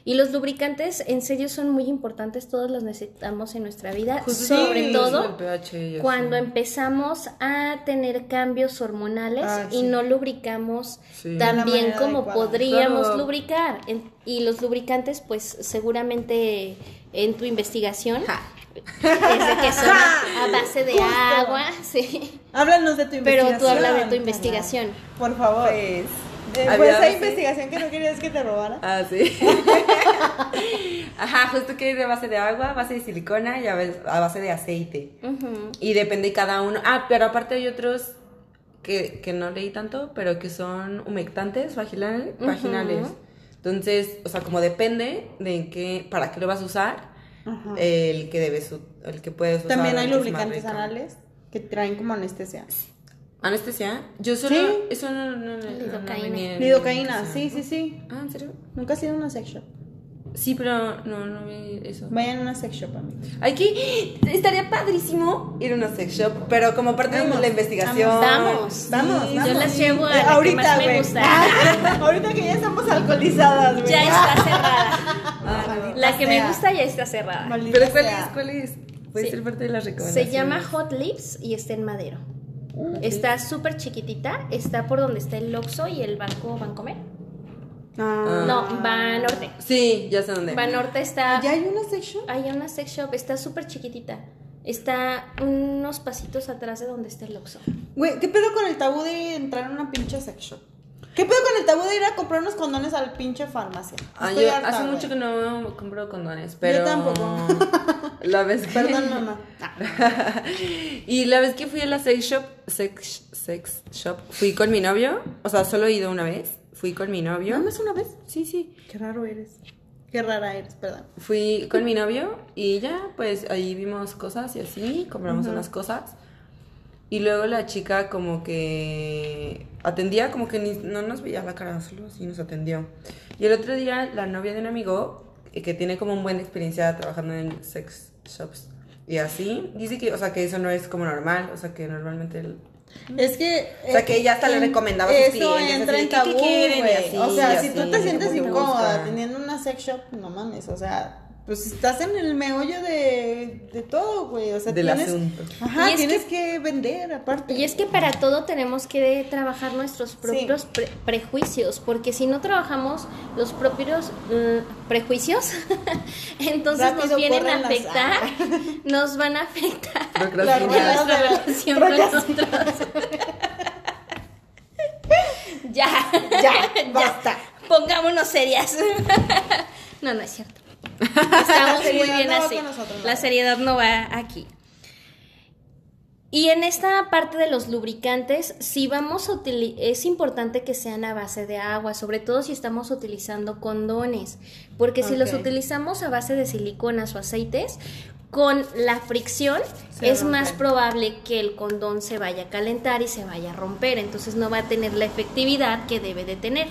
Y los lubricantes en serio son muy importantes, todos los necesitamos en nuestra vida, Justo sobre sí, todo pH cuando empezamos a tener cambios hormonales Ah, y sí. no lubricamos tan bien como adecuada. podríamos Claro. lubricar. Y los lubricantes, pues seguramente en tu investigación, es de que son a base de Justo. agua, sí. Háblanos de tu Pero investigación. tú habla de tu investigación. Por favor. Pues, ¿Fue esa base- investigación que no querías que te robara? Ah, sí. Ajá, justo que es de base de agua, base de silicona y a base a base de aceite. Y depende cada uno. Ah, pero aparte hay otros que, que no leí tanto, pero que son humectantes vaginales. Entonces, o sea, como depende de qué, para qué lo vas a usar, el que debes, el que puedes usar. También hay lubricantes anales que traen como anestesia. ¿Anestesia? Yo solo, Sí. eso no, no, no, no, Lidocaína. Lidocaína, sí, sí, sí. Ah, ¿en serio? Nunca has ido a una sex shop. Sí, pero no, no vi eso. Vayan a una sex shop, amigos. Hay que. Estaría padrísimo ir a una sex shop, pero como parte Vamos, de la investigación. vamos. Vamos, Sí, vamos. Yo las llevo a la que ahorita, más me gusta. ahorita que ya estamos alcoholizadas, güey. Ya está cerrada. Ah, Maldita La que me gusta ya está cerrada. Maldita Pero ¿cuál sea. es? ¿Cuál es? Puede Sí. ser parte de las recomendaciones. Se llama Hot Lips y está en Madero. Está súper chiquitita, está por donde está el Oxxo y el banco Bancomer. Ah. No, Banorte. Sí, ya sé dónde. Banorte está... ¿Ya hay una sex shop? Hay una sex shop, está súper chiquitita. Está unos pasitos atrás de donde está el Oxxo. Güey, ¿qué pedo con el tabú de entrar a una pinche sex shop? ¿Qué pedo con el tabú de ir a comprar unos condones al pinche farmacia? Ah, yo harta, hace güey. mucho que no compro condones, pero... tampoco. La vez que... Perdón, mamá. y la vez que fui a la sex shop, sex, sex shop, fui con mi novio, o sea, solo he ido una vez, fui con mi novio. ¿No más una vez? Sí, sí. Qué raro eres. Qué rara eres, perdón. Fui con mi novio y ya, pues ahí vimos cosas y así, compramos unas cosas. Y luego la chica como que atendía, como que ni, no nos veía la cara, solo así nos atendió. Y el otro día la novia de un amigo, eh, que tiene como una buena experiencia trabajando en sex shops y así, dice que, o sea, que eso no es como normal, o sea, que normalmente... el- Es que. O sea, que ella hasta le en- recomendaba a sus Eso entra así en ¿qué- qué tabú, quieren? Y así, O sea, y si tú te sientes incómoda teniendo una sex shop, no mames. O sea, pues estás en el meollo de, de todo, güey. O sea, Del tienes. asunto. Ajá, tienes que... vender aparte. Y es que para todo tenemos que trabajar nuestros propios pre- prejuicios, porque si no trabajamos los propios mm, prejuicios, entonces Rápido nos vienen a afectar, nos van a afectar nuestra relación con nosotros. ya, Ya, basta. Pongámonos serias. no, no es cierto. Estamos muy bien no así. nosotros. La seriedad no va aquí. Y en esta parte de los lubricantes, si vamos a es importante que sean a base de agua, sobre todo si estamos utilizando condones, porque si los utilizamos a base de siliconas o aceites, con la fricción Se es más probable que el condón se vaya a calentar y se vaya a romper, entonces no va a tener la efectividad que debe de tener.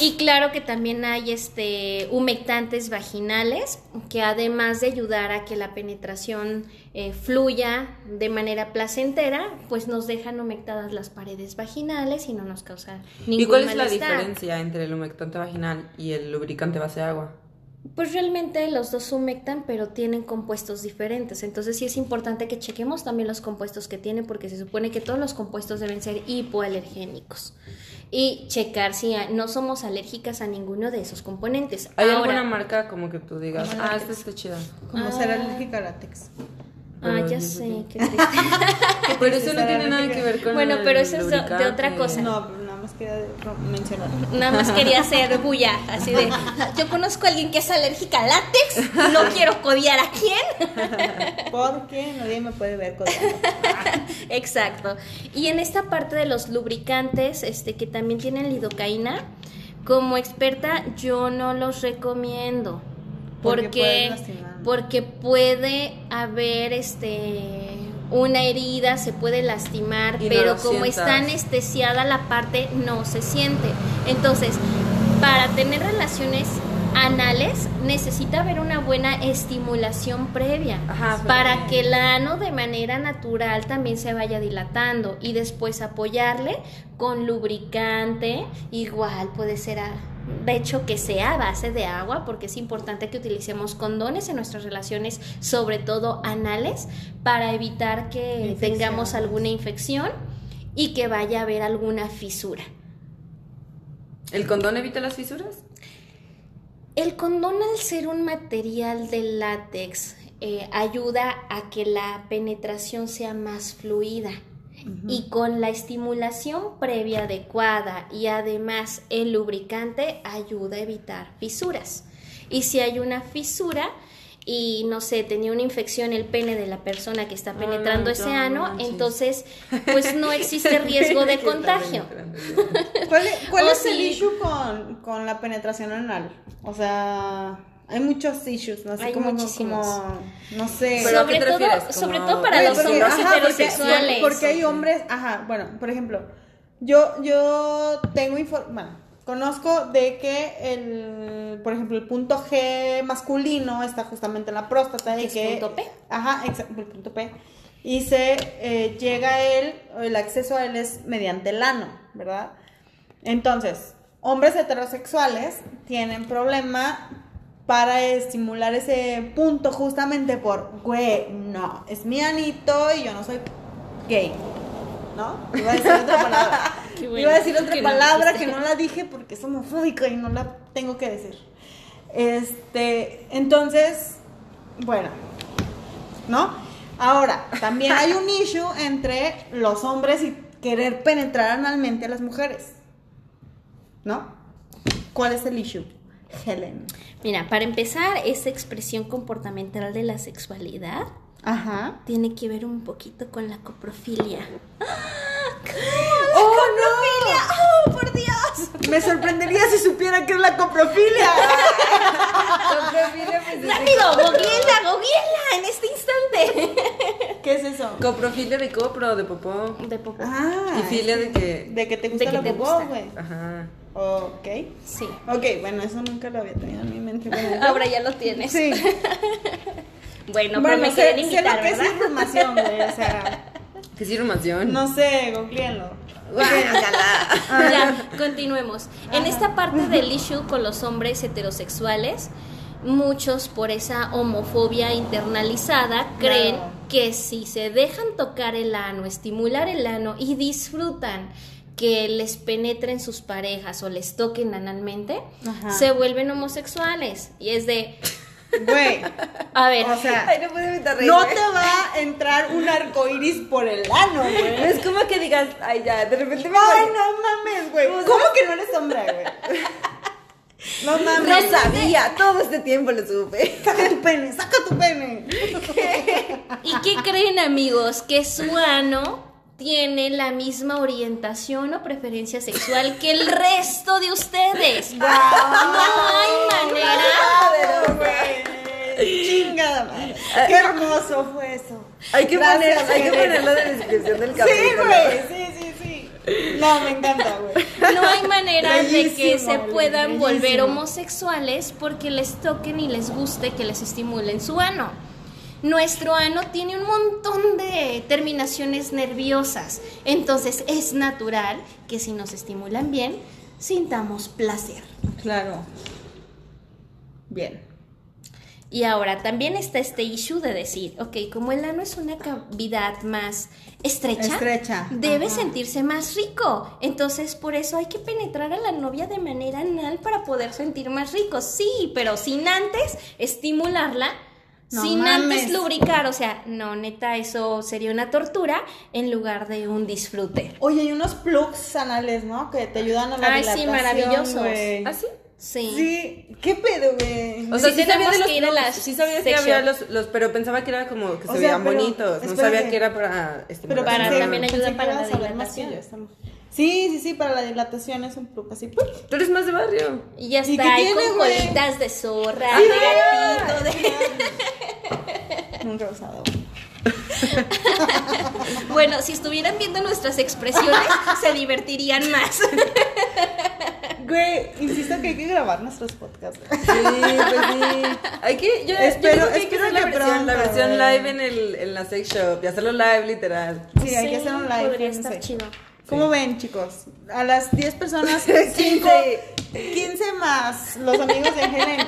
Y claro que también hay este humectantes vaginales que además de ayudar a que la penetración eh, fluya de manera placentera, pues nos dejan humectadas las paredes vaginales y no nos causa ningún ¿Y cuál es la diferencia entre el humectante vaginal y el lubricante base de agua? Pues realmente los dos humectan, pero tienen compuestos diferentes. Entonces sí es importante que chequemos también los compuestos que tienen, porque se supone que todos los compuestos deben ser hipoalergénicos. Y checar si no somos alérgicas a ninguno de esos componentes. ¿Hay Ahora, alguna marca como que tú digas, Como ah, esta está chida? Como Ah. ser alérgica a látex. Ah, Pero ya yo sé, qué triste. Pero eso no tiene nada que ver con Bueno, el pero eso es de- otra cosa. No, quería mencionar. Nada más quería hacer bulla, así de, yo conozco a alguien que es alérgica a látex, no quiero codiar a quién. Porque nadie me puede ver codeando. Exacto. Y en esta parte de los lubricantes, este, que también tienen lidocaína, como experta yo no los recomiendo. Porque porque puede haber este una herida, se puede lastimar, Y pero como está anestesiada la parte no se siente. Entonces, para tener relaciones anales necesita haber una buena estimulación previa Ajá, pero- para que el ano de manera natural también se vaya dilatando y después apoyarle con lubricante, igual puede ser a- de hecho que sea a base de agua porque es importante que utilicemos condones en nuestras relaciones, sobre todo anales, para evitar que tengamos alguna infección y que vaya a haber alguna fisura. ¿El condón evita las fisuras? El condón al ser un material de látex eh, ayuda a que la penetración sea más fluida y con la estimulación previa adecuada y además el lubricante ayuda a evitar fisuras. Y si hay una fisura y no sé, tenía una infección el pene de la persona que está penetrando ese ano, entonces pues no existe riesgo de contagio. ¿Cuál, es- cuál O es el issue con, con la penetración anal? O sea, hay muchos issues, ¿no? Así Hay como, muchísimos. como, no sé. Pero ¿a qué sobre te todo, refieres? sobre todo para Oye, los porque- hombres ajá, porque- heterosexuales. Porque, hay hombres, ajá, bueno, por ejemplo, yo, yo tengo información, bueno, conozco de que el, por ejemplo, el punto G masculino está justamente en la próstata y ¿Es que... punto P? Ajá, exacto, el punto P. Y se eh, llega a él, el acceso a él es mediante el ano, ¿verdad? Entonces, hombres heterosexuales tienen problema para estimular ese punto justamente por, güey, no, es mi anito y yo no soy gay. ¿No? Iba a decir otra palabra. Bueno Iba a decir otra que no palabra dijiste. que no la dije porque es homofóbica y no la tengo que decir. Este, entonces, bueno, ¿no? Ahora, también hay un issue entre los hombres y querer penetrar analmente a las mujeres. ¿no? ¿Cuál es el issue? Helen. Mira, para empezar, esa expresión comportamental de la sexualidad Ajá. tiene que ver un poquito con la coprofilia. ¡Oh, no! ¡Oh, por Dios! Me sorprendería si supiera que es la coprofilia. Coprofilia, pues, es de ¡Rápido! ¡Googleala, googleala en este instante! ¿Qué es eso? Coprofilia de copro, de popó. De popó. Ah. Y filia de que. De que te gusta que la te popó, güey. Ajá. Ok. Sí. Ok, bueno, eso nunca lo había tenido en mi mente. Bueno, Ahora ya lo tienes. Sí. Bueno, pero bueno, me sé, quieren sé invitar, lo que es ¿verdad? información, güey. O sea, ¿Qué es irrumación? no sé, googleenlo. Guácala. Ya, continuemos. En esta parte del issue con los hombres heterosexuales, muchos por esa homofobia internalizada creen Claro. que si se dejan tocar el ano, estimular el ano y disfrutan que les penetren sus parejas o les toquen analmente, Ajá. se vuelven homosexuales. Y es de, Güey, a ver, o sea, Ay, no puedo evitar reír. no te va a entrar un arco iris por el ano, No güey. es como que digas, ay, ya, de repente me. Ay, no mames, güey. ¿Cómo que no eres hombre, güey? No mames. No sabía, todo este tiempo lo supe. Saca tu pene, saca tu pene. ¿Y qué creen amigos? Que su ano tiene la misma orientación o preferencia sexual que el resto de ustedes. No hay manera. Chingada madre. Qué hermoso fue eso. Hay que, Gracias, poner, hay que ponerlo de descripción del Sí, capítulo. güey. Sí, sí, sí. No, me encanta, güey. No hay manera de que se puedan bellísimo. volver homosexuales porque les toquen y les guste que les estimulen su ano. Nuestro ano tiene un montón de terminaciones nerviosas, entonces es natural que si nos estimulan bien, sintamos placer. Claro. Bien. Y ahora también está este issue de decir, ok, como el ano es una cavidad más estrecha, Estrecha, debe ajá. sentirse más rico. Entonces, por eso hay que penetrar a la novia de manera anal para poder sentir más rico. Sí, pero sin antes estimularla, No sin mames. antes lubricar. O sea, no, neta, eso sería una tortura en lugar de un disfrute. Oye, hay unos plugs anales, ¿no? Que te ayudan a la Ay, sí, maravillosos. güey. ¿Ah, sí? Sí. Sí, ¿qué pedo, güey? O sea, Sí, sí, sabía de los que ir a plugs, las sí sabía que había los, los, pero pensaba que era como que O se sea, veían pero, bonitos, no sabía que era para Pero estimular. Para pensé- también ayuda para la dilatación. Yo, Sí, sí, sí, para la dilatación es un plug así. ¡pum! Tú eres más de barrio. Y ya ¿Y está, ahí tiene, con güey? colitas de zorra, Sí, de gatito, de... Nunca he usado. Bueno, si estuvieran viendo nuestras expresiones, se divertirían más. Güey, insisto que hay que grabar nuestros podcasts. Sí, pues sí. Hay que, yo, yo Espero- creo que hay que espero hacer la versión, la live en, el, en la sex shop y hacerlo live literal. Sí, hay que hacer un live. Podría estar chido. ¿Cómo ven, chicos? A las 10 personas, 5, 15 más los amigos de Helen,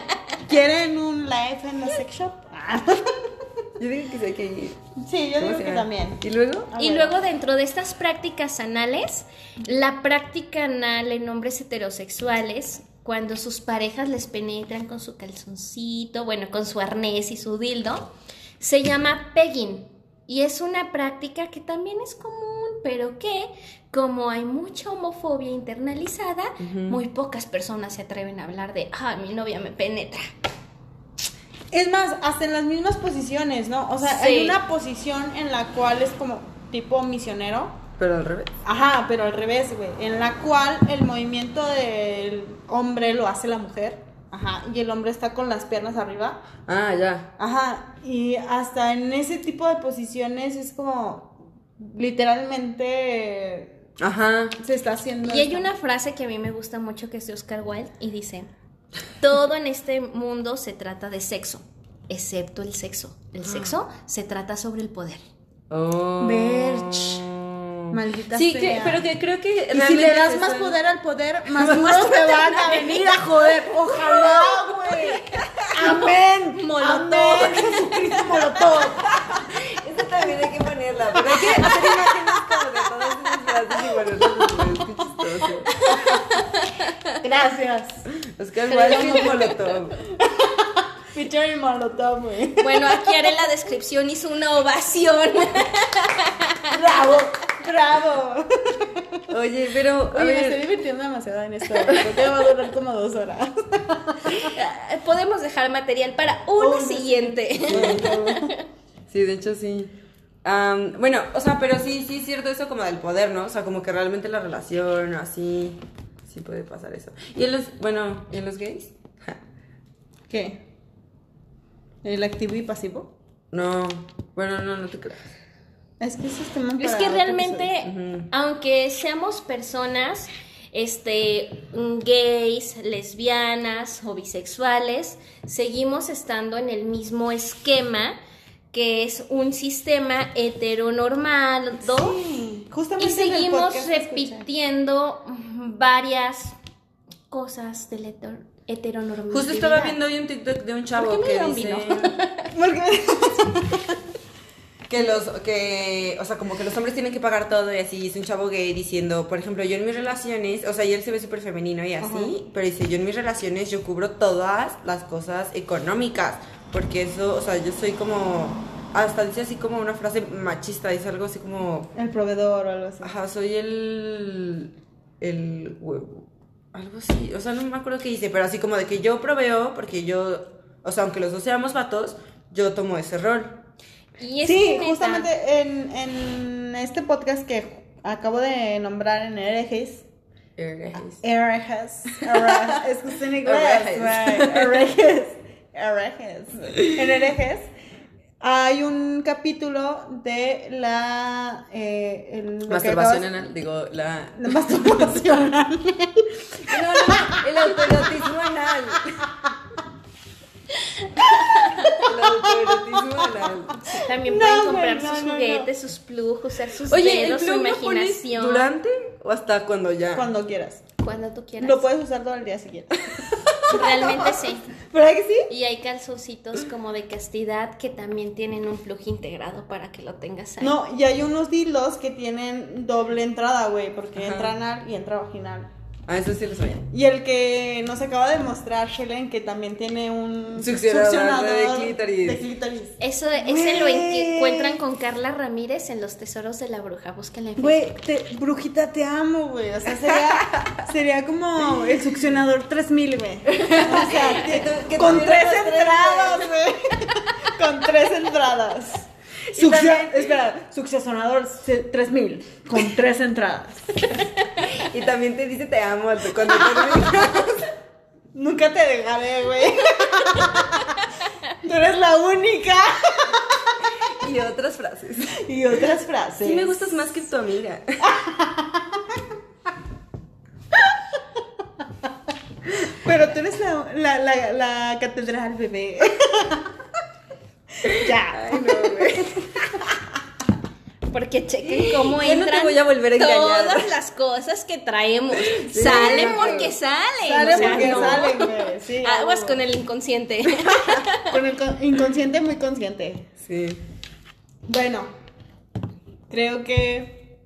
¿quieren un live en la sex shop? Ah. Yo digo que sí hay que ir. Sí, yo ¿Cómo digo que llama? también. ¿Y luego? Y ver. luego dentro de estas prácticas anales, la práctica anal en hombres heterosexuales, cuando sus parejas les penetran con su calzoncito, bueno, con su arnés y su dildo, se llama pegging. Y es una práctica que también es común, pero que como hay mucha homofobia internalizada, muy pocas personas se atreven a hablar de, ah, mi novia me penetra. Es más, hasta en las mismas posiciones, ¿no? O sea, Sí. hay una posición en la cual es como tipo misionero. Pero al revés. Ajá, pero al revés, güey. En la cual el movimiento del hombre lo hace la mujer. Ajá, y el hombre está con las piernas arriba. Ah, ya. Ajá, y hasta en ese tipo de posiciones es como literalmente Ajá. se está haciendo. Y hay una frase que a mí me gusta mucho que es de Oscar Wilde y dice, todo en este mundo se trata de sexo, excepto el sexo. El sexo se trata sobre el poder. Oh. Berch. Maldita Sí, sea. que, pero que creo que Y si le das más poder al poder, más duros te van a venir a joder. Ojalá, güey. Amén. Molotov. Amén. Jesucristo Molotov. Esa también hay que ponerla. Pero hay que hacer imágenes como de todas esas frases después. Qué chistoso. Gracias. Oscar Wilde y Molotov. Featuring Molotov, güey. Bueno, aquí haré la descripción, hizo una ovación. Bravo, Bravo. Oye, pero. a Oye, me estoy divirtiendo demasiado en esto. Creo que va a durar como dos horas. Eh, Podemos dejar material para una Una siguiente. Sí, de hecho sí. Bueno, o sea, pero sí, sí es cierto eso como del poder, ¿no? O sea, como que realmente la relación, así, sí puede pasar eso. Y en los, bueno, ¿y en los gays? ¿Qué? ¿El activo y pasivo? No, bueno, no, no te creas. Es que ese es tema Es que realmente, aunque seamos personas este, gays, lesbianas o bisexuales, seguimos estando en el mismo esquema que es un sistema heteronormal, ¿no? Sí, justamente Y en el seguimos repitiendo varias cosas del heter- heteronormatividad. Justo estaba viendo hoy un TikTok de un chavo ¿Por qué me que dice que los, que, o sea, como que los hombres tienen que pagar todo y así, es un chavo gay diciendo, por ejemplo, yo en mis relaciones, o sea, y él se ve súper femenino y así, pero dice, yo en mis relaciones yo cubro todas las cosas económicas, porque eso, o sea, yo soy como, hasta dice así como una frase machista, dice algo así como, El proveedor o algo así. ajá, soy el, el huevo, algo así, o sea, no me acuerdo qué dice, pero así como de que yo proveo, porque yo, o sea, aunque los dos seamos vatos, yo tomo ese rol. Y es Sí, justamente en, en este podcast que acabo de nombrar en herejes, herejes, herejes, es que está en inglés, Herejes. Herejes, en herejes hay un capítulo de la, eh, el- Masturbación acabas- anal, digo, la... la masturbación anal. No, no, el autoerotismo anal. El autoerotismo anal. También No, pueden comprar no, sus no, no. juguetes, sus plujos, usar sus Oye, ¿el dedos, su imaginación. durante o hasta cuando ya? Cuando quieras. Cuando tú quieras. Lo puedes usar todo el día si quieres. Realmente sí. ¿Verdad que sí? Y hay calzoncitos como de castidad que también tienen un plug integrado para que lo tengas ahí. No, y hay unos dildos que tienen doble entrada, güey, porque Ajá. entra anal y entra vaginal. Ah, eso sí lo sabía. Y el que nos acaba de mostrar Helen, que también tiene un Succionador de clítoris. de clítoris. Eso, ese lo encuentran con Carla Ramírez en Los Tesoros de la Bruja. Búsquenla en Güey, brujita, te amo, güey. O sea, sería, sería como el succionador 3000, güey. O sea, Que con tres entradas, güey. Con tres entradas. Succio- también- espera, succionador se- 3000 con tres entradas. Y también te dice te amo cuando terminas. Nunca te dejaré, güey. Tú eres la única. Y otras frases. Y otras frases. Sí me gustas más que tu amiga. Pero tú eres la, la, la, la catedral, bebé. ya. Ay, no, güey. Porque chequen cómo Ya no te entran voy a volver a engañar. todas las cosas que traemos. salen porque salen. Sale o sea, porque no. salen, güey. Sí, Aguas con el inconsciente. Con el con- inconsciente muy consciente. Sí. Bueno, creo que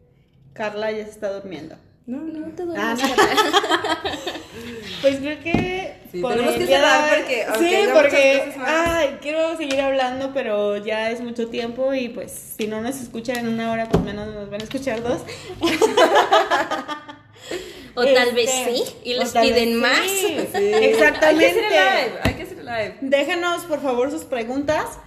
Carla ya se está durmiendo. No, no. te Ah, duermas, no. Pues creo que. Sí, por tenemos que cerrar porque, Sí, porque. Ay, quiero seguir hablando, pero ya es mucho tiempo y pues si no nos escuchan en una hora, pues menos nos van a escuchar dos. O tal vez Este, sí, y les piden sí. más. Sí. Exactamente. Hay que hacer el live. Hay que hacer el live. Déjenos por favor sus preguntas.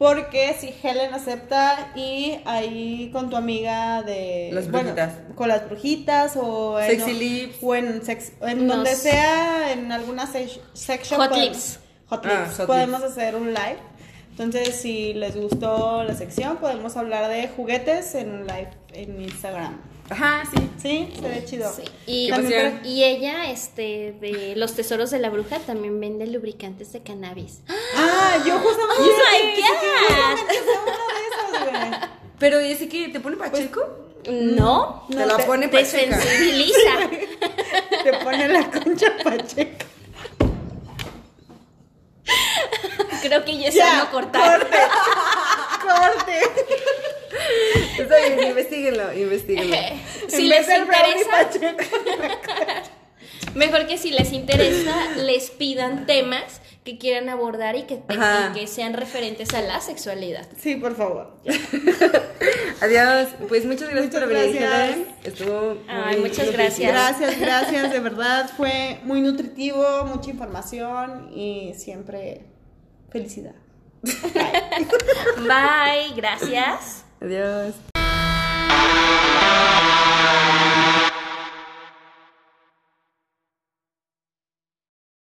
Porque si Helen acepta y ahí con tu amiga de... Las bueno, brujitas. con las brujitas o en, Sexy Lips. o en, sex- en Nos- donde sea, en alguna sex shop. Hot podemos- Lips. Hot Ah, Lips. Hot podemos hacer un live. Entonces, si les gustó la sección, podemos hablar de juguetes en un live en Instagram. Ajá, sí. ¿Sí? Se ve chido. Sí. Y, emoción. y ella, este, de los tesoros de la bruja, también vende lubricantes de cannabis. Ah, yo justamente... Oh my God. justamente soy una de esas, güey. Pero ese que te pone pacheco. No, te la te- pone te pacheca. sensibiliza. Te pone la concha pacheca. Creo que ya es Ya, sano cortar. Corte. Corte. Está bien, investiguenlo, investiguenlo. Si les interesa. Mejor que si les interesa, les pidan temas que quieran abordar y que, te- Ajá. y que sean referentes a la sexualidad. Sí, por favor. Adiós. Pues muchas gracias Muchas por venir, gracias. Estuvo Ay, muy muchas gracias. Gracias, gracias, de verdad fue muy nutritivo, mucha información y siempre felicidad. Bye, gracias. Adiós.